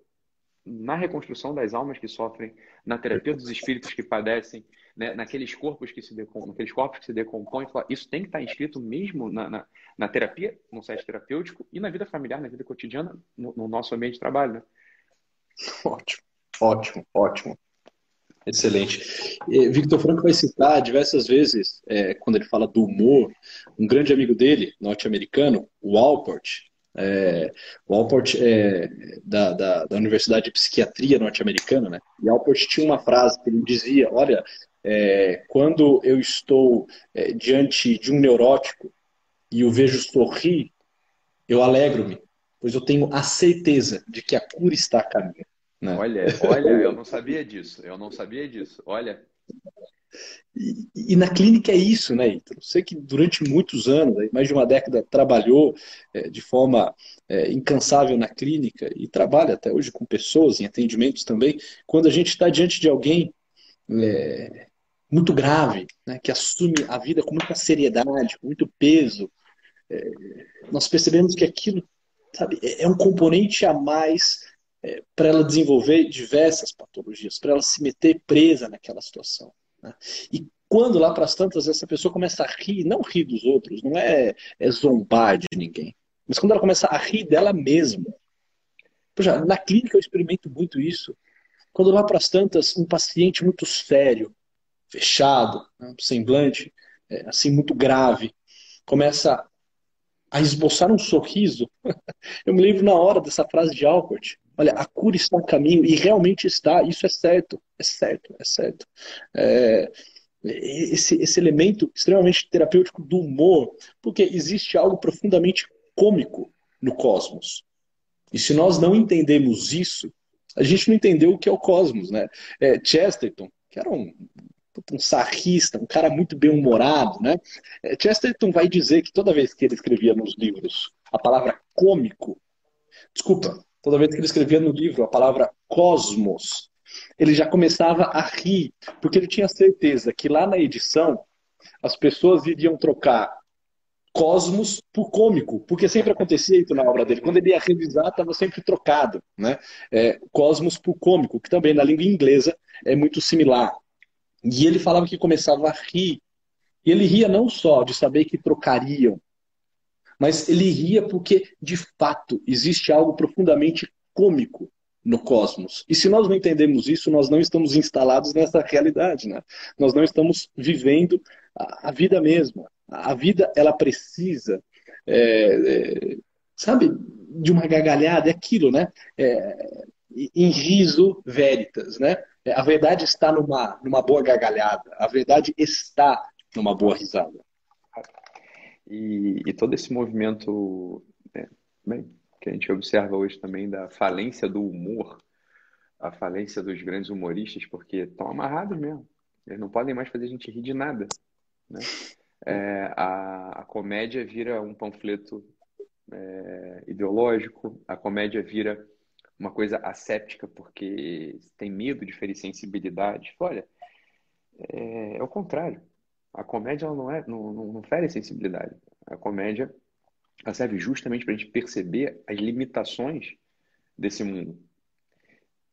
na reconstrução das almas que sofrem, na terapia dos espíritos que padecem, né? naqueles corpos que se decompõem, naqueles corpos que se decompõem. Isso tem que estar inscrito mesmo na, na, na terapia, no site terapêutico e na vida familiar, na vida cotidiana, no, no nosso ambiente de trabalho, né? Ótimo, ótimo, ótimo. Excelente. Victor Franco vai citar diversas vezes, é, quando ele fala do humor, um grande amigo dele, norte-americano, o Alport. É, o Alport é da, da, da, Universidade de Psiquiatria norte-americana, né? E Alport tinha uma frase que ele dizia: Olha, é, quando eu estou é, diante de um neurótico e o vejo sorrir, eu alegro-me, pois eu tenho a certeza de que a cura está a caminho. Né? Olha, olha, eu não sabia disso. Eu não sabia disso. Olha. E, e, na clínica é isso, né, Ítalo? Você que durante muitos anos, mais de uma década, trabalhou é, de forma é, incansável na clínica e trabalha até hoje com pessoas em atendimentos também. Quando a gente está diante de alguém é, muito grave, né, que assume a vida com muita seriedade, com muito peso, é, nós percebemos que aquilo sabe, é, é um componente a mais é, para ela desenvolver diversas patologias, para ela se meter presa naquela situação. E quando lá para as tantas essa pessoa começa a rir, não rir dos outros, não é, é zombar de ninguém, mas quando ela começa a rir dela mesma. Na clínica eu experimento muito isso. Quando lá para as tantas um paciente muito sério, fechado, né, semblante é, assim muito grave, começa a esboçar um sorriso. [LAUGHS] Eu me lembro na hora dessa frase de Alport. Olha, a cura está a caminho e realmente está. Isso é certo, é certo, é certo. É, esse, esse elemento extremamente terapêutico do humor, porque existe algo profundamente cômico no cosmos. E se nós não entendemos isso, a gente não entendeu o que é o cosmos, né? É, Chesterton, que era um, um sarrista, um cara muito bem-humorado, né? É, Chesterton vai dizer que toda vez que ele escrevia nos livros a palavra cômico, desculpa, toda vez que ele escrevia no livro a palavra cosmos, ele já começava a rir, porque ele tinha certeza que lá na edição as pessoas iriam trocar cosmos por cômico, porque sempre acontecia isso na obra dele. Quando ele ia revisar, estava sempre trocado, né? É, cosmos por cômico, que também na língua inglesa é muito similar. E ele falava que começava a rir. E ele ria não só de saber que trocariam, mas ele ria porque, de fato, existe algo profundamente cômico no cosmos. E se nós não entendemos isso, nós não estamos instalados nessa realidade, né? Nós não estamos vivendo a, a vida mesma. A vida, ela precisa, é, é, sabe, de uma gargalhada, é aquilo, né? É, em riso veritas, né? A verdade está numa, numa boa gargalhada. A verdade está numa boa risada. E, e todo esse movimento né, bem, que a gente observa hoje também da falência do humor, a falência dos grandes humoristas, porque estão amarrados mesmo. Eles não podem mais fazer a gente rir de nada. Né? É, a, a comédia vira um panfleto é, ideológico, a comédia vira uma coisa asséptica porque tem medo de ferir sensibilidade. Olha, é, é o contrário. A comédia ela não, é, não, não, não fere sensibilidade. A comédia ela serve justamente para a gente perceber as limitações desse mundo.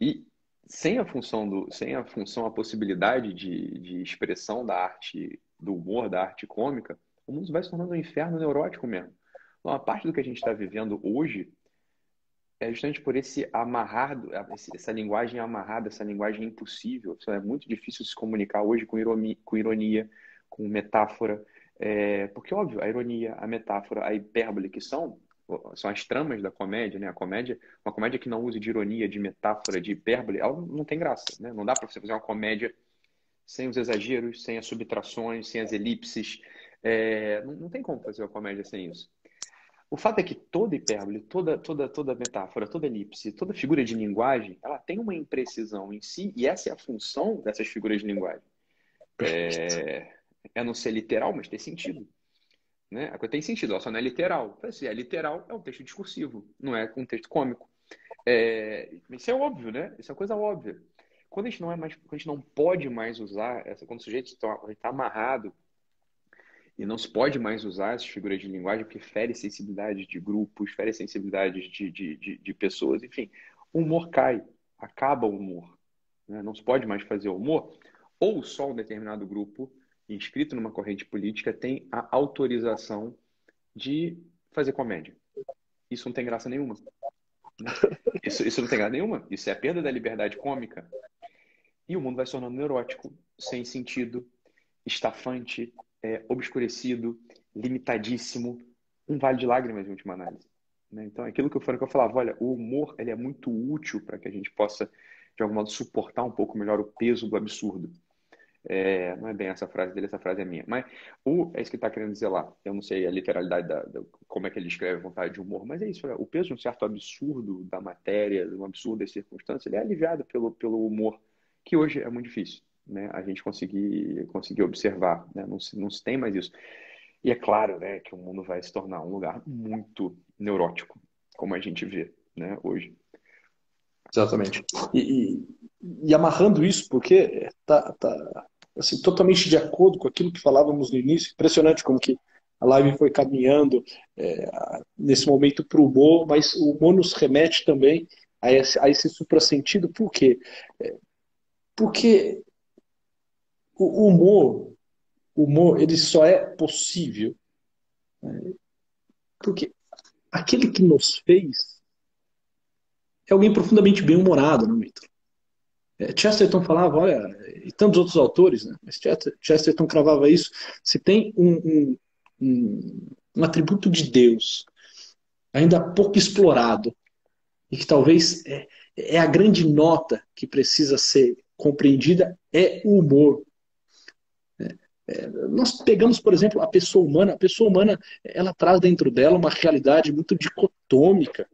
E sem a função do, sem a função, a possibilidade de, de expressão da arte, do humor, da arte cômica, o mundo vai se tornando um inferno neurótico mesmo. Então, a parte do que a gente está vivendo hoje é justamente por esse amarrado, essa linguagem amarrada, essa linguagem impossível. É muito difícil se comunicar hoje com com ironia com metáfora. É, porque, óbvio, a ironia, a metáfora, a hipérbole, que são, são as tramas da comédia, né? A comédia, uma comédia que não use de ironia, de metáfora, de hipérbole, ela não tem graça, né? Não dá para você fazer uma comédia sem os exageros, sem as subtrações, sem as elipses, É, não, não tem como fazer uma comédia sem isso. O fato é que toda hipérbole, toda, toda, toda metáfora, toda elipse, toda figura de linguagem, ela tem uma imprecisão em si, e essa é a função dessas figuras de linguagem. É, é não ser literal, mas ter sentido. Né? A coisa tem sentido, ela só não é literal. Se é literal, é um texto discursivo, não é um texto cômico. É, isso é óbvio, né? Isso é coisa óbvia. Quando a gente não é mais, quando a gente não pode mais usar essa, quando o sujeito está tá amarrado e não se pode mais usar essas figuras de linguagem porque fere sensibilidades de grupos, fere sensibilidades de, de, de, de pessoas, enfim. O humor cai, acaba o humor. Né? Não se pode mais fazer humor, ou só um determinado grupo inscrito numa corrente política tem a autorização de fazer comédia. Isso não tem graça nenhuma. [LAUGHS] Isso, isso não tem graça nenhuma. Isso é a perda da liberdade cômica. E o mundo vai se tornando neurótico, sem sentido, estafante, é, obscurecido, limitadíssimo, um vale de lágrimas em última análise. Né? Então, aquilo que eu falei, que eu falava, olha, o humor ele é muito útil para que a gente possa, de algum modo, suportar um pouco melhor o peso do absurdo. É, não é bem essa frase dele, essa frase é minha. Mas o, é isso que está querendo dizer lá. Eu não sei a literalidade da, da, como é que ele escreve vontade de humor, mas é isso. O peso de um certo absurdo da matéria, de um absurdo das circunstâncias, ele é aliviado pelo, pelo humor, que hoje é muito difícil né, a gente conseguir, conseguir observar. Né? Não, se, não se tem mais isso. E é claro né, que o mundo vai se tornar um lugar muito neurótico, como a gente vê né, hoje. Exatamente. E, e, e amarrando isso, porque tá, tá assim, totalmente de acordo com aquilo que falávamos no início, impressionante como que a live foi caminhando é, nesse momento para o humor, mas o humor nos remete também a esse, a esse suprassentido, por quê? É, porque o humor, o humor, ele só é possível né? porque aquele que nos fez é alguém profundamente bem-humorado, não, Vitor? É, Chesterton falava, olha, e tantos outros autores, né? mas Chesterton cravava isso, se tem um, um, um, um atributo de Deus ainda pouco explorado e que talvez é, é a grande nota que precisa ser compreendida é o humor. É, nós pegamos, por exemplo, a pessoa humana. A pessoa humana, ela traz dentro dela uma realidade muito dicotômica.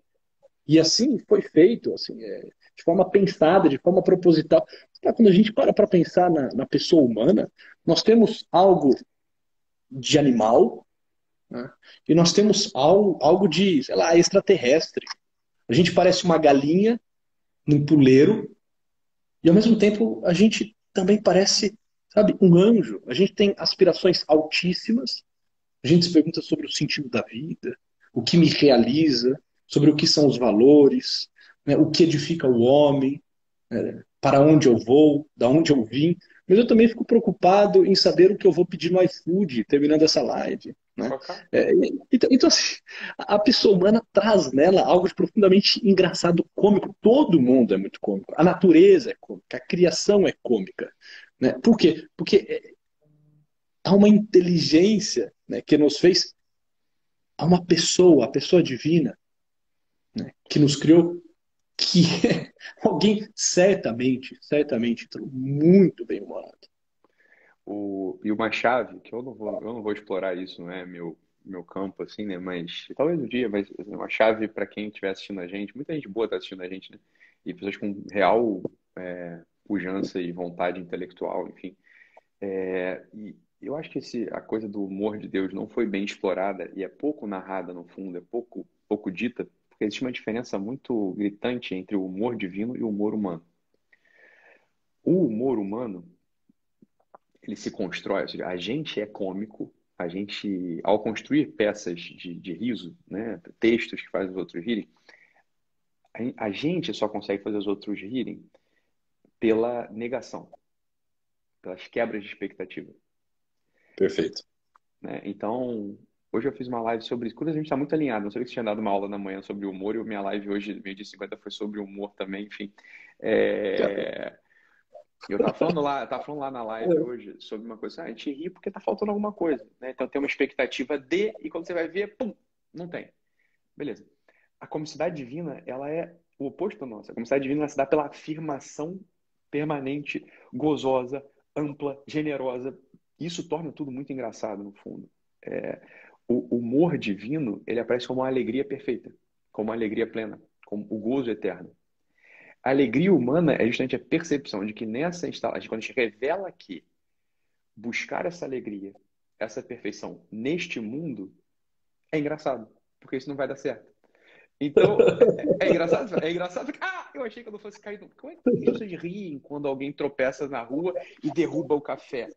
E assim foi feito, assim, é, de forma pensada, de forma proposital. Quando a gente para para pensar na, na, pessoa humana, nós temos algo de animal né? e nós temos algo, algo de, sei lá, extraterrestre. A gente parece uma galinha num puleiro e ao mesmo tempo a gente também parece Sabe, um anjo, a gente tem aspirações altíssimas, a gente se pergunta sobre o sentido da vida, o que me realiza, sobre o que são os valores, né, o que edifica o homem, né, para onde eu vou, da onde eu vim. Mas eu também fico preocupado em saber o que eu vou pedir no iFood, terminando essa live. Né? É, então, então assim, a pessoa humana traz nela algo de profundamente engraçado, cômico. Todo mundo é muito cômico. A natureza é cômica, a criação é cômica. Né? Por quê? Porque é, há uma inteligência né, que nos fez, há uma pessoa, a pessoa divina, né, que nos criou, que é [LAUGHS] alguém certamente, certamente muito bem humorado. O, e uma chave, que eu não vou, eu não vou explorar isso, não é meu, meu campo, assim, né? Mas talvez um dia, mas assim, uma chave para quem estiver assistindo a gente, muita gente boa está assistindo a gente, né? E pessoas com real é, pujança e vontade intelectual, enfim. É, e eu acho que esse, a coisa do humor de Deus não foi bem explorada e é pouco narrada no fundo, é pouco, pouco dita, porque existe uma diferença muito gritante entre o humor divino e o humor humano. O humor humano, ele se constrói, ou seja, a gente é cômico, a gente, ao construir peças de, de riso, né, textos que fazem os outros rirem, a gente só consegue fazer os outros rirem pela negação, pelas quebras de expectativa. Perfeito. Né? Então, hoje eu fiz uma live sobre isso. Curiosamente, está muito alinhado. Não sei se tinha dado uma aula na manhã sobre humor e minha live hoje, meio de 50, foi sobre humor também, enfim. É... Eu estava falando lá, tava falando lá na live hoje sobre uma coisa, ah, a gente ri porque está faltando alguma coisa, né? Então tem uma expectativa de, e quando você vai ver, pum, não tem. Beleza. A comicidade divina, ela é o oposto da nossa. A comicidade divina se dá pela afirmação permanente, gozosa, ampla, generosa, Isso torna tudo muito engraçado, no fundo. É, o humor divino, ele aparece como uma alegria perfeita, como uma alegria plena, como o gozo eterno. A alegria humana é justamente a percepção de que nessa instalação, quando a gente revela que buscar essa alegria, essa perfeição neste mundo, é engraçado, porque isso não vai dar certo. Então, é, [LAUGHS] é engraçado, é engraçado ah, eu achei que eu não fosse cair. Como é que vocês riem quando alguém tropeça na rua e derruba o café?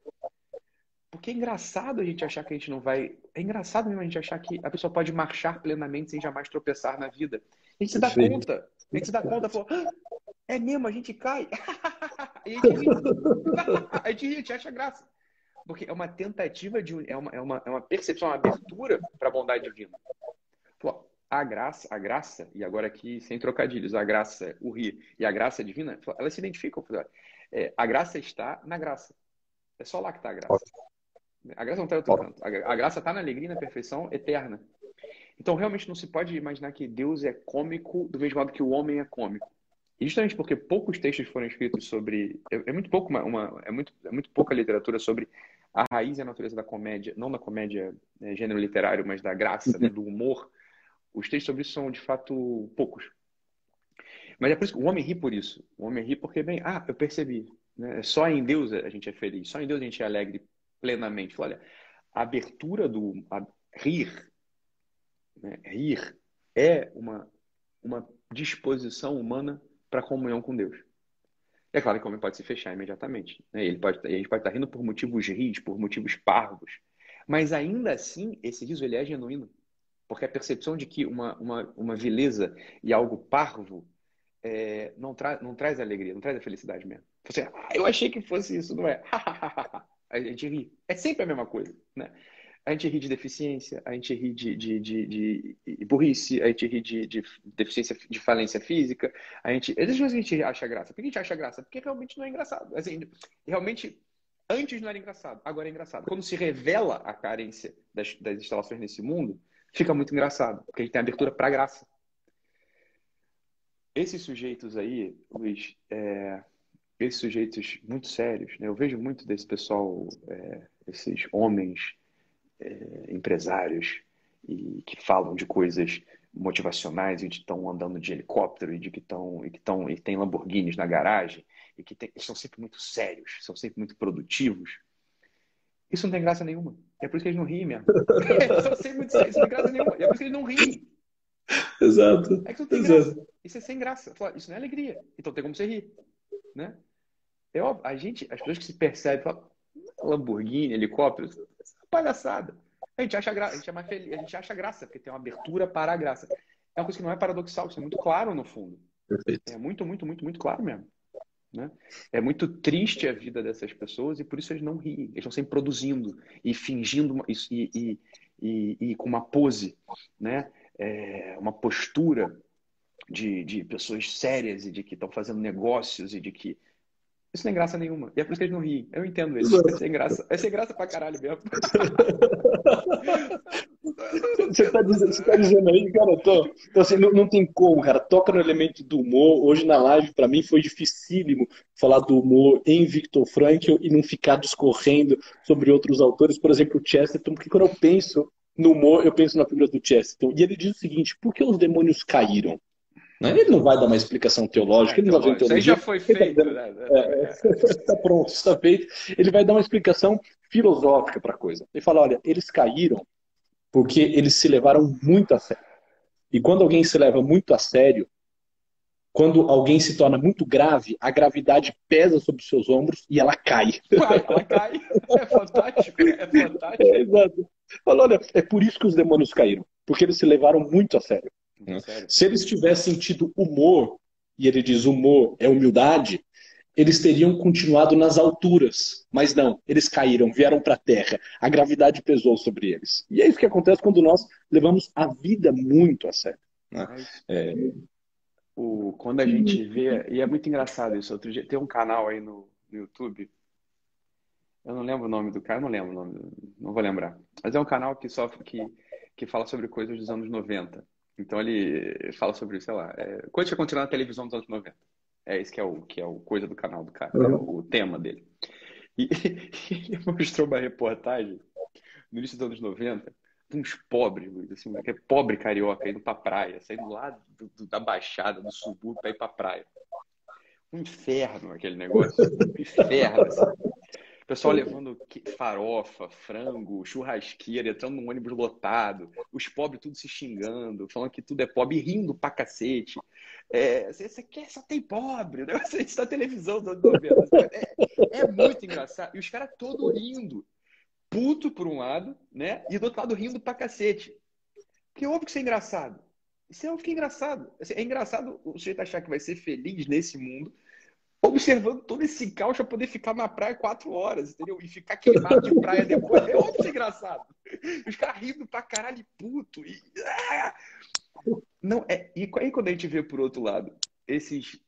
Porque é engraçado a gente achar que a gente não vai. É engraçado mesmo a gente achar que a pessoa pode marchar plenamente sem jamais tropeçar na vida. A gente se dá Sim. conta. A gente se dá conta, falou, ah, é mesmo, a gente cai. [LAUGHS] a gente ri. [LAUGHS] a gente ri, a gente acha graça. Porque é uma tentativa de. É uma, é uma, é uma percepção, uma abertura para a bondade divina. Falou, a graça, a graça, e agora aqui sem trocadilhos, a graça, o rir e a graça divina, elas se identificam. É, a graça está na graça. É só lá que está a graça. A graça não está em outro canto. A graça está na alegria e na perfeição eterna. Então, realmente não se pode imaginar que Deus é cômico do mesmo modo que o homem é cômico. E justamente porque poucos textos foram escritos sobre. É, é muito pouco uma, uma, é, muito, é muito pouca literatura sobre a raiz e a natureza da comédia, não da comédia né, gênero literário, mas da graça, né, do humor. Os textos sobre isso são, de fato, poucos. Mas é por isso que o homem ri por isso. O homem ri porque, bem, ah, eu percebi. Né? Só em Deus a gente é feliz, só em Deus a gente é alegre plenamente. Olha, a abertura do a, rir, né? rir é uma, uma disposição humana para comunhão com Deus. É claro que o homem pode se fechar imediatamente. Né? Ele pode, a gente pode estar rindo por motivos ris, por motivos parvos. Mas ainda assim, esse riso ele é genuíno. Porque a percepção de que uma, uma, uma vileza e algo parvo é, não, tra não traz alegria, não traz a felicidade mesmo. Você, ah, eu achei que fosse isso, não é? [LAUGHS] a gente ri. É sempre a mesma coisa, né? A gente ri de deficiência, a gente ri de, de, de, de burrice, a gente ri de, de, deficiência de falência física, a gente. Às vezes a gente acha graça. Por que a gente acha graça? Porque realmente não é engraçado. Assim, realmente, antes não era engraçado, agora é engraçado. Quando se revela a carência das, das instalações nesse mundo, fica muito engraçado, porque a gente tem abertura para graça. Esses sujeitos aí, Luiz, é, esses sujeitos muito sérios, né? eu vejo muito desse pessoal, é, esses homens é, empresários e que falam de coisas motivacionais e que estão andando de helicóptero e de que estão e que estão e tem Lamborghinis na garagem e que tem, são sempre muito sérios, são sempre muito produtivos. Isso não tem graça nenhuma. É por isso que eles não riem mesmo. [LAUGHS] são sempre muito sérios, isso não tem graça nenhuma. É por isso que eles não riem. Exato. É que não tem Exato. graça. Isso é sem graça. Isso não é alegria. Então tem como você rir. Né? É óbvio, a gente, as pessoas que se percebem, falam, Lamborghini, helicóptero, é palhaçada. A gente acha graça, a gente é mais feliz, a gente acha graça, porque tem uma abertura para a graça. É uma coisa que não é paradoxal, isso é muito claro no fundo. Perfeito. É muito, muito, muito, muito claro mesmo. Né? É muito triste a vida dessas pessoas e por isso eles não riem. Eles estão sempre produzindo e fingindo e, e, e, e com uma pose, né? É, uma postura de, de pessoas sérias e de que estão fazendo negócios e de que isso não é graça nenhuma. E é por isso que eles não riem. Eu entendo isso. É sem graça. É sem graça pra caralho mesmo. [LAUGHS] Você tá, dizendo, você tá dizendo aí, cara, tô, então, assim, não, não, tem como, cara. Toca no elemento do humor. Hoje na live, para mim, foi dificílimo falar do humor em Victor Frankl e não ficar discorrendo sobre outros autores. Por exemplo, o Chesterton, porque quando eu penso no humor, eu penso na figura do Chesterton. E ele diz o seguinte: por que os demônios caíram? Né? Ele não vai dar uma explicação teológica, é, ele não vai ver teologia. Isso já foi feito. Né? Está é, [LAUGHS] pronto, está feito. Ele vai dar uma explicação filosófica para a coisa. Ele fala: olha, eles caíram porque eles se levaram muito a sério. E quando alguém se leva muito a sério, quando alguém se torna muito grave, a gravidade pesa sobre os seus ombros e ela cai. Uai, [LAUGHS] ela cai. É fantástico, é fantástico. É, [LAUGHS] exato. Fala, olha, é por isso que os demônios caíram, porque eles se levaram muito a sério. Né? Se eles tivessem tido humor, e ele diz humor é humildade, eles teriam continuado nas alturas. Mas não, eles caíram, vieram para a terra. A gravidade pesou sobre eles. E é isso que acontece quando nós levamos a vida muito a sério. Né? É... O, quando a gente vê, e é muito engraçado isso, outro dia tem um canal aí no, no YouTube, eu não lembro o nome do cara, eu não lembro o nome, não vou lembrar. Mas é um canal que sofre que, que fala sobre coisas dos anos 90. Então ele fala sobre, sei lá, é, coisas que aconteceram na televisão dos anos 90. É esse que é o, que é o coisa do canal do cara, uhum. é o, o tema dele. E [LAUGHS] ele mostrou uma reportagem no início dos anos 90 de uns pobres, Luiz, assim, que é pobre carioca indo pra praia, saindo lá do, do, da Baixada, do subúrbio, pra ir pra praia. Um inferno aquele negócio. Um inferno, assim. O pessoal levando farofa, frango, churrasqueira, entrando num ônibus lotado, os pobres tudo se xingando, falando que tudo é pobre, rindo pra cacete. É, você quer, só tem pobre, né? [LAUGHS] Você está na televisão do governo. É, é muito engraçado. E os caras todos rindo. Puto por um lado, né? E do outro lado rindo pra cacete. Porque é óbvio que isso é engraçado. Isso é óbvio que é engraçado. É engraçado o sujeito achar que vai ser feliz nesse mundo observando todo esse caos para poder ficar na praia quatro horas, entendeu? E ficar queimado de praia depois. É é engraçado. Os caras rindo pra caralho puto. E... Ah! Não, é... E aí quando a gente vê por outro lado, esses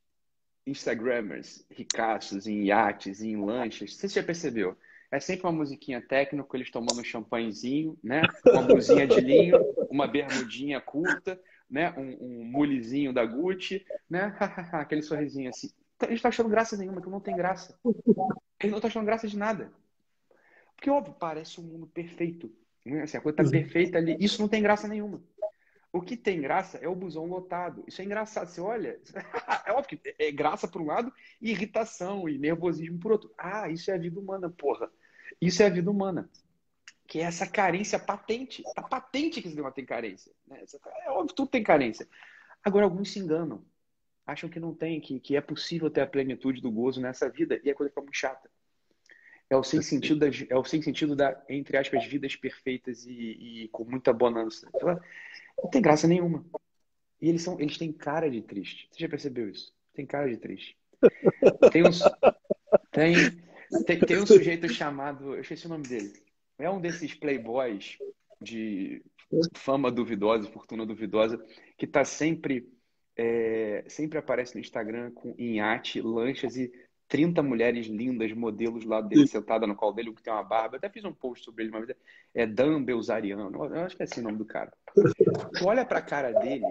Instagrammers ricaços em iates, em lanchas, você já percebeu? É sempre uma musiquinha técnica, eles tomando um champanhezinho, né? Uma blusinha de linho, uma bermudinha curta, né? Um, um mulezinho da Gucci, né? [LAUGHS] Aquele sorrisinho assim. Ele está achando graça nenhuma, que não tem graça. Ele não está achando graça de nada. Porque, óbvio, parece um mundo perfeito. Né? Assim, a coisa está perfeita ali. Isso não tem graça nenhuma. O que tem graça é o busão lotado. Isso é engraçado. Você olha, [LAUGHS] é óbvio que é graça por um lado e irritação e nervosismo por outro. Ah, isso é a vida humana, porra. Isso é a vida humana. Que é essa carência patente. Tá patente que esse negócio tem carência. Né? É óbvio que tudo tem carência. Agora, alguns se enganam acham que não tem, que, que é possível ter a plenitude do gozo nessa vida e a coisa fica muito chata. É o sem sentido, das, é o sem sentido da, entre aspas, vidas perfeitas e, e com muita bonança. Então, não tem graça nenhuma. E eles, são, eles têm cara de triste. Você já percebeu isso? Tem cara de triste. Tem, uns, tem, tem, tem um sujeito chamado, eu esqueci o nome dele. É um desses playboys de fama duvidosa, fortuna duvidosa, que está sempre é, sempre aparece no Instagram com iate, lanchas e 30 mulheres lindas, modelos lá dele, sentada no colo dele, que tem uma barba. Eu até fiz um post sobre ele uma vez. É Dan Belzariano. Eu acho que é assim o nome do cara. Tu olha pra cara dele,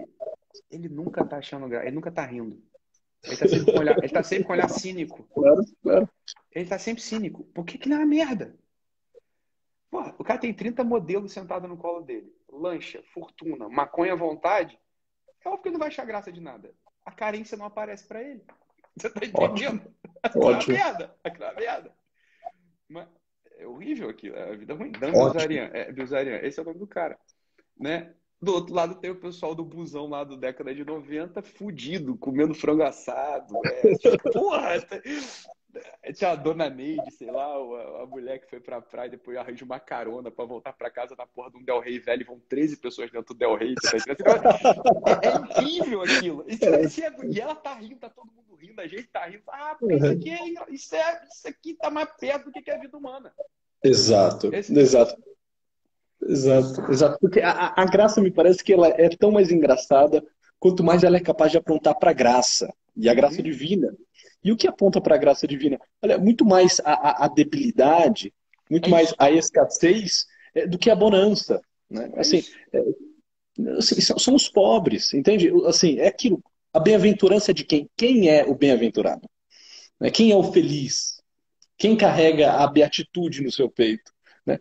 ele nunca tá achando graça, ele nunca tá rindo. Ele tá sempre com olhar, ele tá sempre com olhar cínico. Claro, claro. Ele tá sempre cínico. Por que que não é merda? Pô, o cara tem 30 modelos sentados no colo dele. Lancha, fortuna, maconha à vontade. É óbvio que ele não vai achar graça de nada. A carência não aparece para ele. Você tá entendendo? Aquela é merda. Aquela é merda. Mas é horrível aquilo. É a vida ruim. Dan Bilzarian. É, Bilzarian. Esse é o nome do cara. Né? Do outro lado tem o pessoal do busão lá do década de 90, fudido, comendo frango assado. É, tipo, [LAUGHS] porra! Tá, tinha a dona Neide, sei lá, a, a, mulher que foi pra praia e depois arranja uma carona pra voltar pra casa na porra de um Del Rey velho e vão 13 pessoas dentro do Del Rey. Tá é, é, incrível aquilo. E, é, e, ela tá rindo, tá todo mundo rindo, a gente tá rindo. Ah, porque isso aqui, é, isso, é, isso aqui tá mais perto do que é a vida humana. Exato, Esse exato. Exato, exato. Porque a, a graça me parece que ela é tão mais engraçada quanto mais ela é capaz de aprontar pra graça. E a graça uhum. divina e o que aponta para a graça divina? Olha, muito mais a, a, a debilidade, muito é mais a escassez é, do que a bonança. Né? É assim, é, assim, são os pobres, entende? Assim, é aquilo. A bem-aventurança de quem? Quem é o bem-aventurado? Né? Quem é o feliz? Quem carrega a beatitude no seu peito? Né?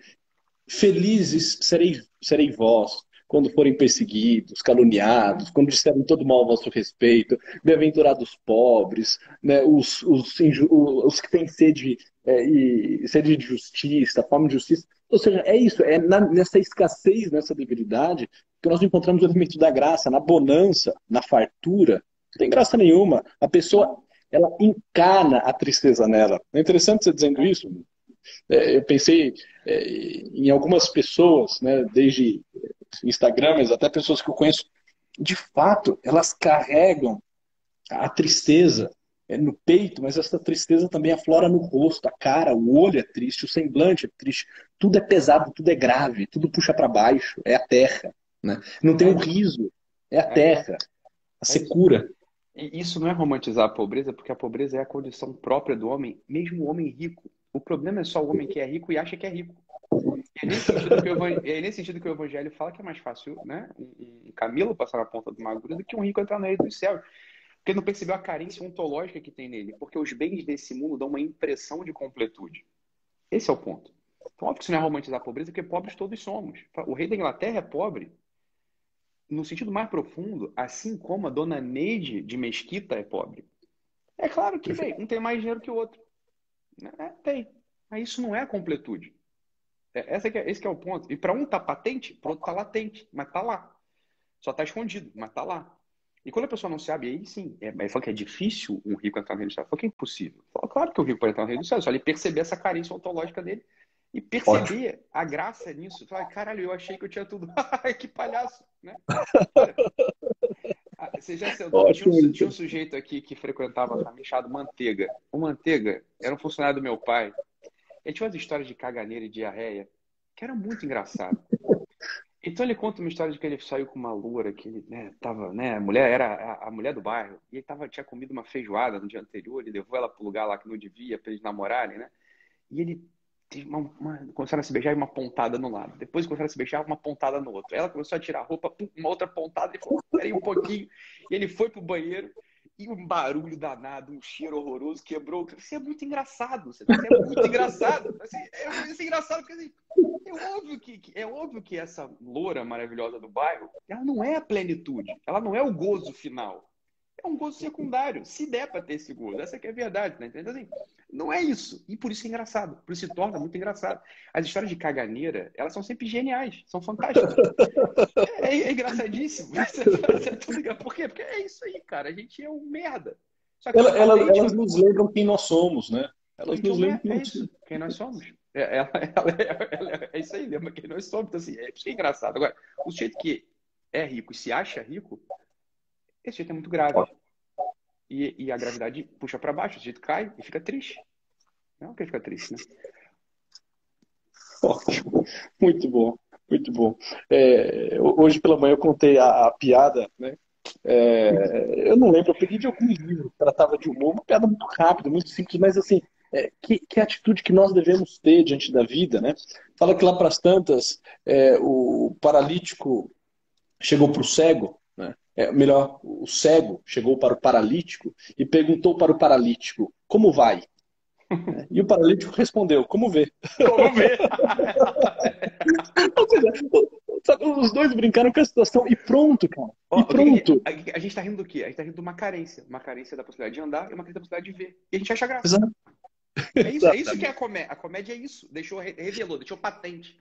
Felizes serei, serei vós, quando forem perseguidos, caluniados, quando disserem todo mal a vosso respeito, bem-aventurados pobres, né, os, os, os, que têm sede, é, e, sede de justiça, fome de justiça. Ou seja, é isso, é na, nessa escassez, nessa debilidade, que nós encontramos o elemento da graça, na bonança, na fartura. Não tem graça nenhuma. A pessoa, ela encarna a tristeza nela. É interessante você dizendo isso. É, eu pensei é, em algumas pessoas, né, desde Instagram, mas até pessoas que eu conheço, de fato, elas carregam a tristeza é, no peito, mas essa tristeza também aflora no rosto, a cara, o olho é triste, o semblante é triste, tudo é pesado, tudo é grave, tudo puxa para baixo, é a terra, né? Não tem um riso, é a terra, a secura. Isso não é romantizar a pobreza, porque a pobreza é a condição própria do homem, mesmo o homem rico. O problema é só o homem que é rico e acha que é rico. É nesse, sentido que o evangelho, é nesse sentido que o evangelho fala que é mais fácil né, um camelo passar na ponta de uma agulha do que um rico entrar na rede dos céus. Porque não percebeu a carência ontológica que tem nele. Porque os bens desse mundo dão uma impressão de completude. Esse é o ponto. Então, óbvio que isso não é romantizar a pobreza, porque pobres todos somos. O rei da Inglaterra é pobre no sentido mais profundo, assim como a dona Neide de Mesquita é pobre. É claro que bem, um tem mais dinheiro que o outro. É, tem. Mas isso não é a completude. É, esse, é, esse é o ponto. E para um tá patente, para outro tá latente, mas tá lá. Só tá escondido, mas tá lá. E quando a pessoa não sabe, aí sim, é, ele falou que é difícil um rico entrar no reino do céu. Falou que é impossível. Falou, claro que o rico pode entrar no reino do céu, só ele perceber essa carência ontológica dele e perceber Ótimo. a graça nisso. Falar, caralho, eu achei que eu tinha tudo. [LAUGHS] que palhaço, né? [LAUGHS] Ah, você já sentou? Tinha um, tinha um sujeito aqui que frequentava a mim chamado Manteiga. O Manteiga era um funcionário do meu pai. Ele tinha umas histórias de caganeira e diarreia que era muito engraçado. [LAUGHS] Então ele conta uma história de que ele saiu com uma loura, que ele né, tava, né, a mulher era a, a, mulher do bairro, e ele tava, tinha comido uma feijoada no dia anterior, ele levou ela pro lugar lá que não devia, para eles namorarem, né? E ele teve uma, uma, começaram a se beijar e uma pontada no lado. Depois começaram a se beijar uma pontada no outro. Ela começou a tirar a roupa, pum, uma outra pontada, ele falou, peraí um pouquinho. E ele foi pro banheiro, e um barulho danado, um cheiro horroroso, quebrou. Isso é muito engraçado. Você é muito engraçado. Assim, é, é engraçado porque assim, é, óbvio que, é óbvio que essa loura maravilhosa do bairro, ela não é a plenitude, ela não é o gozo final é um gozo secundário, se der para ter esse gozo. Essa que é a verdade, né? Então, assim, não é isso. E por isso é engraçado. Por isso se torna muito engraçado. As histórias de caganeira, elas são sempre geniais, são fantásticas. [LAUGHS] É, é, é engraçadíssimo. [LAUGHS] por quê? Porque é isso aí, cara. A gente é um merda. Ela, ela, elas nos lembram quem nós somos, né? Elas nos lembram quem, é isso, quem nós somos. É, ela, [LAUGHS] ela, é isso aí, lembra quem nós somos. Então, assim, é, isso é engraçado. Agora, o jeito que é rico e se acha rico, esse jeito é muito grave. E, e a gravidade puxa para baixo, o jeito cai e fica triste. Não que fica triste, né? Ótimo, muito bom, muito bom. É, hoje pela manhã eu contei a, a piada, né? É, eu não lembro, eu peguei de algum livro que tratava de humor, uma piada muito rápida, muito simples, mas assim, é, que, que atitude que nós devemos ter diante da vida, né? Fala que lá para as tantas, é, o paralítico chegou para o cego é, melhor, o cego chegou para o paralítico e perguntou para o paralítico: Como vai? [LAUGHS] E o paralítico respondeu: Como vê? Como vê? [LAUGHS] Ou seja, os dois brincaram com a situação e pronto, cara. e pronto. A, a, a, gente tá rindo do quê? A gente tá rindo de uma carência. Uma carência da possibilidade de andar e uma carência da possibilidade de ver. E a gente acha graça. Exato. É isso, é isso que é a comédia. A comédia é isso. Deixou, revelou, deixou patente.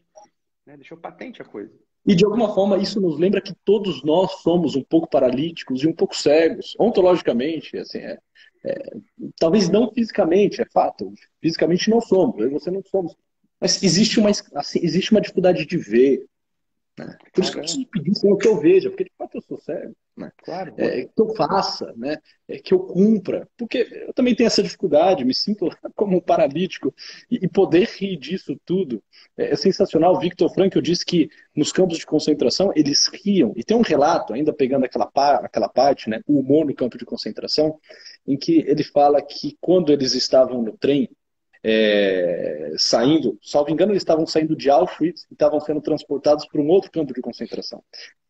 Né? Deixou patente a coisa. E de alguma forma isso nos lembra que todos nós somos um pouco paralíticos e um pouco cegos, ontologicamente, assim, é, é, talvez não fisicamente, é fato. Fisicamente não somos, eu e você não somos. Mas existe uma, assim, existe uma dificuldade de ver, né? Por isso que eu preciso pedir o que eu veja, porque de fato eu sou cego. Né? Claro. É, que eu faça, né? É, que eu cumpra. Porque eu também tenho essa dificuldade, me sinto [LAUGHS] como um paralítico. E, e poder rir disso tudo é, é sensacional. O Victor Frankl disse que nos campos de concentração eles riam. E tem um relato, ainda pegando aquela, aquela parte, né? o humor no campo de concentração, em que ele fala que quando eles estavam no trem, é, saindo, salvo engano, eles estavam saindo de Auschwitz e estavam sendo transportados para um outro campo de concentração.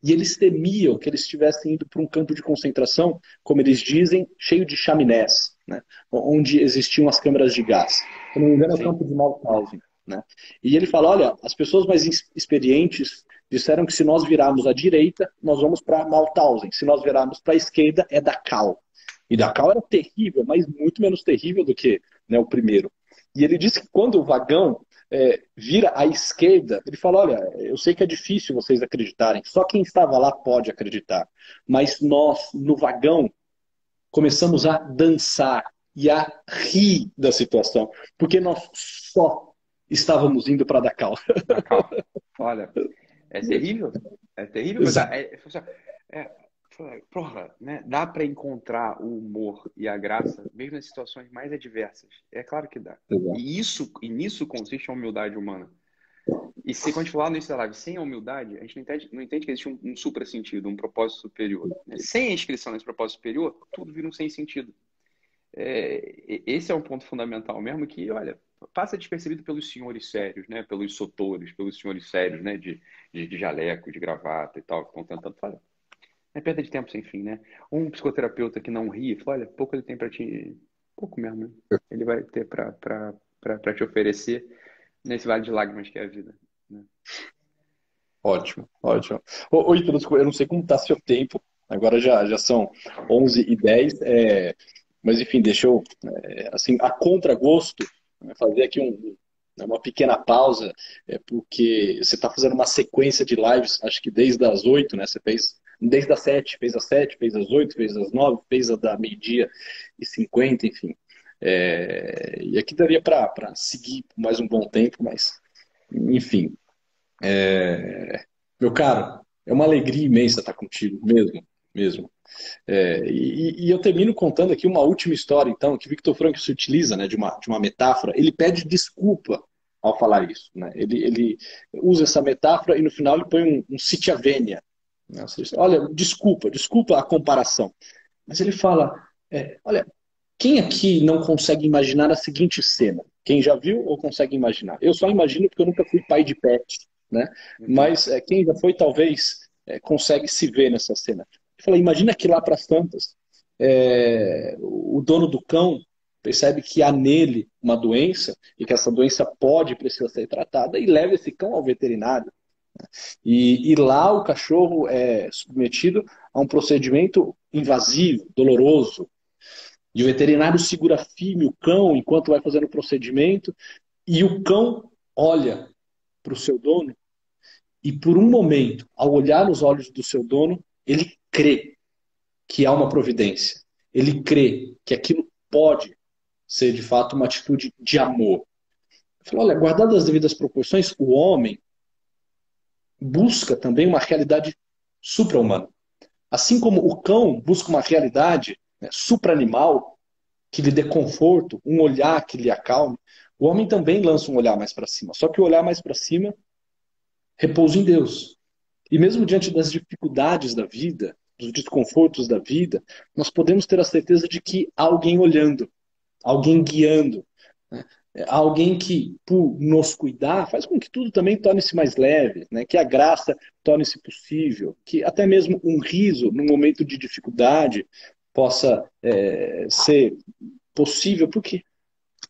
E eles temiam que eles estivessem indo para um campo de concentração, como eles dizem, cheio de chaminés, né, onde existiam as câmeras de gás. Se não me engano, é o campo de Mauthausen. Né? E ele fala: olha, as pessoas mais experientes disseram que se nós virarmos à direita, nós vamos para Mauthausen. Se nós virarmos para a esquerda, é Dachau. E Dachau era terrível, mas muito menos terrível do que né, o primeiro. E ele disse que quando o vagão é, vira à esquerda, ele fala: Olha, eu sei que é difícil vocês acreditarem, só quem estava lá pode acreditar. Mas nós, no vagão, começamos a dançar e a rir da situação, porque nós só estávamos indo para. Dachau. Olha, é terrível. É terrível. Mas é, é, porra, né? Dá para encontrar o humor e a graça mesmo nas situações mais adversas. É claro que dá. Exato. E isso, e nisso consiste a humildade humana. E se quando a gente falar no início da live, sem a humildade, a gente não entende, não entende que existe um, um supra-sentido, um propósito superior. Né? Sem a inscrição nesse propósito superior, tudo vira um sem sentido. É, esse é um ponto fundamental mesmo que, olha, passa despercebido pelos senhores sérios, né? Pelos sotores, pelos senhores sérios, né? De, de, de jaleco, de gravata e tal, que estão tentando falar é perda de tempo sem fim, né? Um psicoterapeuta que não ri, fala, olha, pouco ele tem para te. Pouco mesmo, né? Ele vai ter para te oferecer Nesse vale de lágrimas que é a vida. Né? Ótimo, ótimo. Ô, ô Ítalo, eu não sei como está seu tempo, agora já, já são 11 e 10, é, mas enfim, deixa eu, é, assim, a contragosto, né, fazer aqui um, né, uma pequena pausa, é, porque você está fazendo uma sequência de lives, acho que desde as 8, né, você fez desde as 7, fez as 7, fez as 8, fez as 9, fez a da meio-dia e 50, enfim. É, e aqui daria para seguir mais um bom tempo, mas, enfim. É, meu caro, é uma alegria imensa estar contigo, mesmo, mesmo. É, e, e, eu termino contando aqui uma última história, então, que Victor Frankl se utiliza né, de, uma, de uma metáfora. Ele pede desculpa ao falar isso. Né? Ele, ele usa essa metáfora e no final ele põe um, um? Olha, desculpa, desculpa a comparação. Mas ele fala: é, olha, quem aqui não consegue imaginar a seguinte cena? Quem já viu ou consegue imaginar? Eu só imagino porque eu nunca fui pai de pet, né? Uhum. Mas é, quem já foi talvez é, consegue se ver nessa cena. Eu falei, imagina que lá para as tantas, é, o dono do cão percebe que há nele uma doença e que essa doença pode precisar ser tratada e leva esse cão ao veterinário. E, e, lá o cachorro é submetido a um procedimento invasivo, doloroso, e o veterinário segura firme o cão enquanto vai fazendo o procedimento, e o cão olha para o seu dono, e por um momento, ao olhar nos olhos do seu dono, ele crê que há uma providência. Ele crê que aquilo pode ser de fato uma atitude de amor. Falou, olha, guardado as devidas proporções, o homem busca também uma realidade supra-humana. Assim como o cão busca uma realidade né, supra-animal, que lhe dê conforto, um olhar que lhe acalme, o homem também lança um olhar mais para cima. Só que o olhar mais para cima repousa em Deus. E mesmo diante das dificuldades da vida, dos desconfortos da vida, nós podemos ter a certeza de que há alguém olhando, alguém guiando, né? Alguém que, por nos cuidar, faz com que tudo também torne-se mais leve, né? que a graça torne-se possível, que até mesmo um riso num momento de dificuldade possa é, ser possível, porque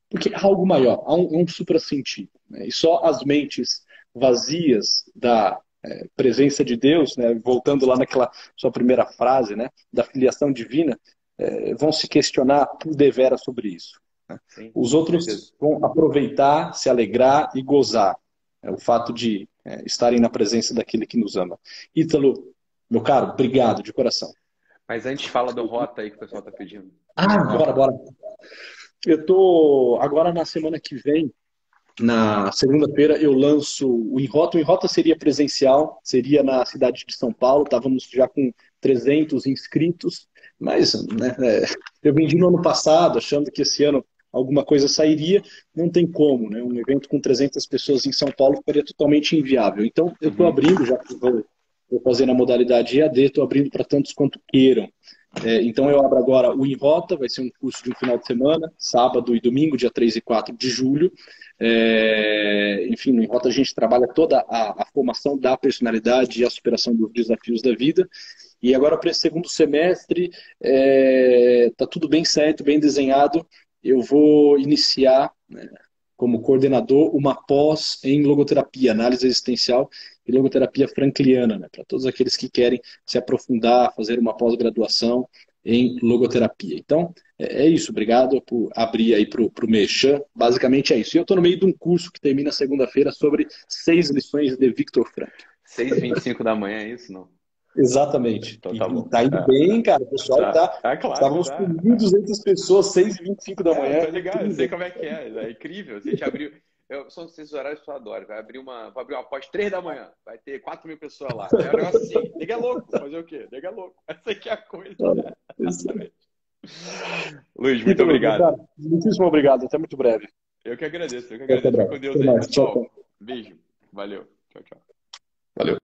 porque há algo maior, há um, um suprassentido. Né? E só as mentes vazias da é, presença de Deus, né? voltando lá naquela sua primeira frase, né? da filiação divina, é, vão se questionar por devera sobre isso. Sim, Os outros vão aproveitar, se alegrar e gozar. É, o fato de é, estarem na presença daquele que nos ama. Ítalo, meu caro, obrigado de coração. Mas antes fala do Rota aí que o pessoal está pedindo. Ah, bora, bora. Eu tô agora na semana que vem, na segunda-feira, eu lanço o Enrota. O Enrota seria presencial, seria na cidade de São Paulo. Estávamos já com 300 inscritos, mas né, é, eu vendi no ano passado, achando que esse ano alguma coisa sairia. Não tem como, né? Um evento com 300 pessoas em São Paulo ficaria totalmente inviável. Então, eu estou uhum. abrindo já vou Vou fazer na modalidade EAD, estou abrindo para tantos quanto queiram. É, então eu abro agora o Enrota, vai ser um curso de um final de semana, sábado e domingo, dia 3 e 4 de julho. É, enfim, no Enrota a gente trabalha toda a, a, formação da personalidade e a superação dos desafios da vida. E agora para esse segundo semestre, está é, tá tudo bem certo, bem desenhado. Eu vou iniciar né, como coordenador uma pós em logoterapia, análise existencial e logoterapia frankliana, né, para todos aqueles que querem se aprofundar, fazer uma pós-graduação em logoterapia. Então, é, é isso. Obrigado por abrir aí para o Mechan. Basicamente é isso. E eu estou no meio de um curso que termina segunda-feira sobre seis lições de Victor Frank. 6h25 da manhã, é isso, não? Exatamente. Então, tá, bom. tá indo é. bem, cara. O pessoal tá. tá, tá claro, estávamos tá. com 1.200 pessoas, 6h25 da manhã. É, ligado, eu sei como é que é. É incrível. A gente abriu. Eu, são esses horários que eu adoro. Vai abrir uma, vai abrir uma pós 3 da manhã. Vai ter 4 mil pessoas lá. É um negócio assim. Nega é louco. Fazer o quê? Nega é louco. [LAUGHS] Essa aqui é a coisa. Né? Exatamente. Luiz, muito então, obrigado. Cara, muitíssimo obrigado. Até muito breve. Eu que agradeço. Eu que agradeço. Com Deus aí, pessoal. Beijo. Valeu. Tchau, tchau. Valeu.